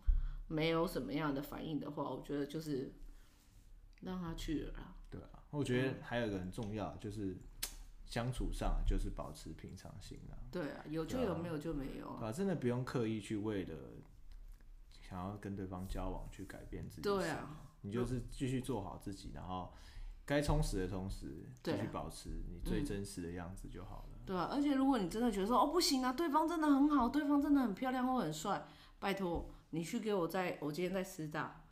没有什么样的反应的话，我觉得就是让他去了啦。对啊，我觉得还有一个很重要就是。相处上就是保持平常心啊。对啊，有就有，没有就没有啊。真的不用刻意去为了想要跟对方交往去改变自己。对啊，你就是继续做好自己，然后该充实的同时，继续保持你最真实的样子就好了。对啊，而且如果你真的觉得说哦不行啊，对方真的很好，对方真的很漂亮或很帅，拜托你去给我在，我今天在师大，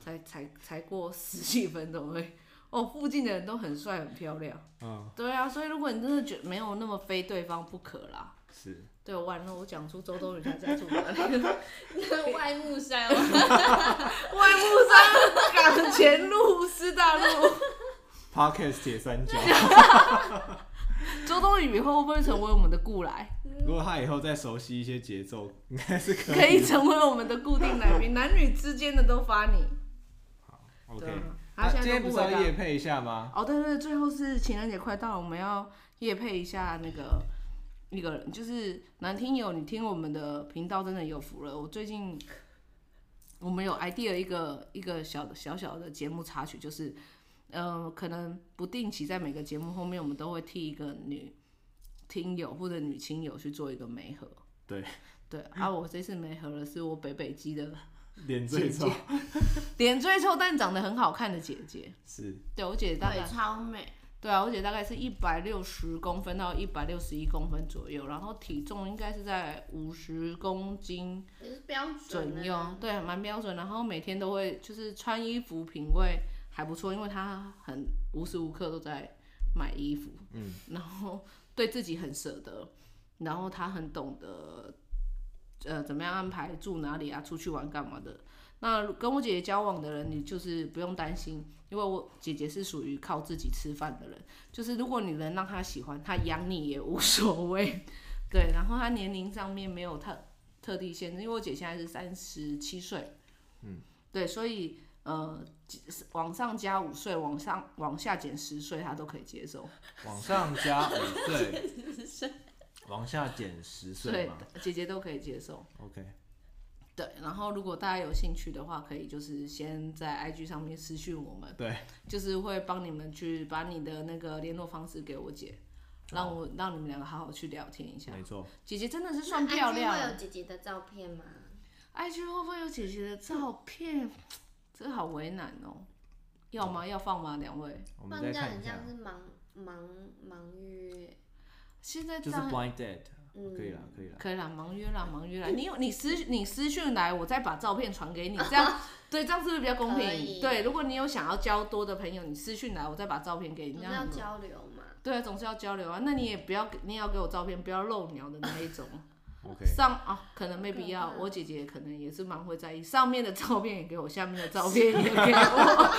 才才才过十几分钟而已。哦，附近的人都很帅很漂亮，嗯，对啊，所以如果你真的觉得没有那么非对方不可啦，是，对，完了，我讲出周冬雨他在住哪里，外木山，外木山港前路师大路，Podcast 铁三角，周冬雨以后会不会成为我们的故来？如果他以后再熟悉一些节奏，应该是可以，可以成为我们的固定来宾，男女之间的都发你，好，OK。啊、今天不是要夜配一下吗？哦，对对对，最后是情人节快到了，我们要夜配一下那个一个人，就是男听友，你听我们的频道真的有福了。我最近我们有 idea 一个一个小小小的节目插曲，就是呃，可能不定期在每个节目后面，我们都会替一个女听友或者女亲友去做一个媒合。对对，啊，我这次媒合的是我北北基的。脸最臭，脸最臭但长得很好看的姐姐，是。对我姐姐大概超美，对啊，我姐大概是一百六十公分到一百六十一公分左右，然后体重应该是在五十公斤，也是标准，啊，对，蛮标准。然后每天都会就是穿衣服品味还不错，因为她很无时无刻都在买衣服，嗯，然后对自己很舍得，然后她很懂得。呃，怎么样安排住哪里啊？出去玩干嘛的？那跟我姐姐交往的人，你就是不用担心，因为我姐姐是属于靠自己吃饭的人。就是如果你能让她喜欢，她养你也无所谓。对，然后她年龄上面没有特特地限制，因为我姐现在是三十七岁，嗯，对，所以呃，往上加五岁，往上往下减十岁，她都可以接受。往上加五岁。往下减十岁嘛，姐姐都可以接受。OK，对，然后如果大家有兴趣的话，可以就是先在 IG 上面私讯我们，对，就是会帮你们去把你的那个联络方式给我姐，让我让你们两个好好去聊天一下。没错，姐姐真的是算漂亮。IG 会有姐姐的照片吗？IG 会不会有姐姐的照片？这个好为难哦。要吗？要放吗？两位？我们再看一下。是忙忙忙约。现在就是 blind date，嗯，可以了，可以了，可以了，盲约了，盲约了。你有你私你私讯来，我再把照片传给你，这样 对，这样是不是比较公平？对，如果你有想要交多的朋友，你私讯来，我再把照片给你，这样要交流嘛？对啊，总是要交流啊。那你也不要，你也要给我照片，不要露鸟的那一种。OK。上啊，可能没必要。我姐姐可能也是蛮会在意，上面的照片也给我，下面的照片也给我。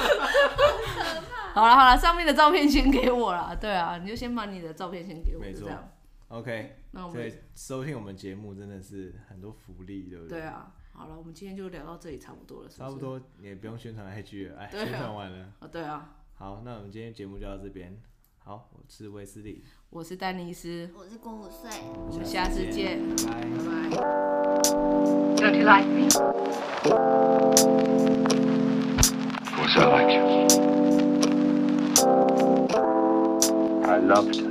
好了 好了，上面的照片先给我了，对啊，你就先把你的照片先给我，就这样。OK，那我们收听我们节目真的是很多福利，对不对？对啊，好了，我们今天就聊到这里差不多了，是不是？差不多，你也不用宣传 IG 了，哎，宣传完了。啊，对啊。好，那我们今天节目就到这边。好，我是威斯理，我是丹尼斯，我是郭五岁，我们下次见，拜拜。Don't you like me? Of course I like you. I loved her.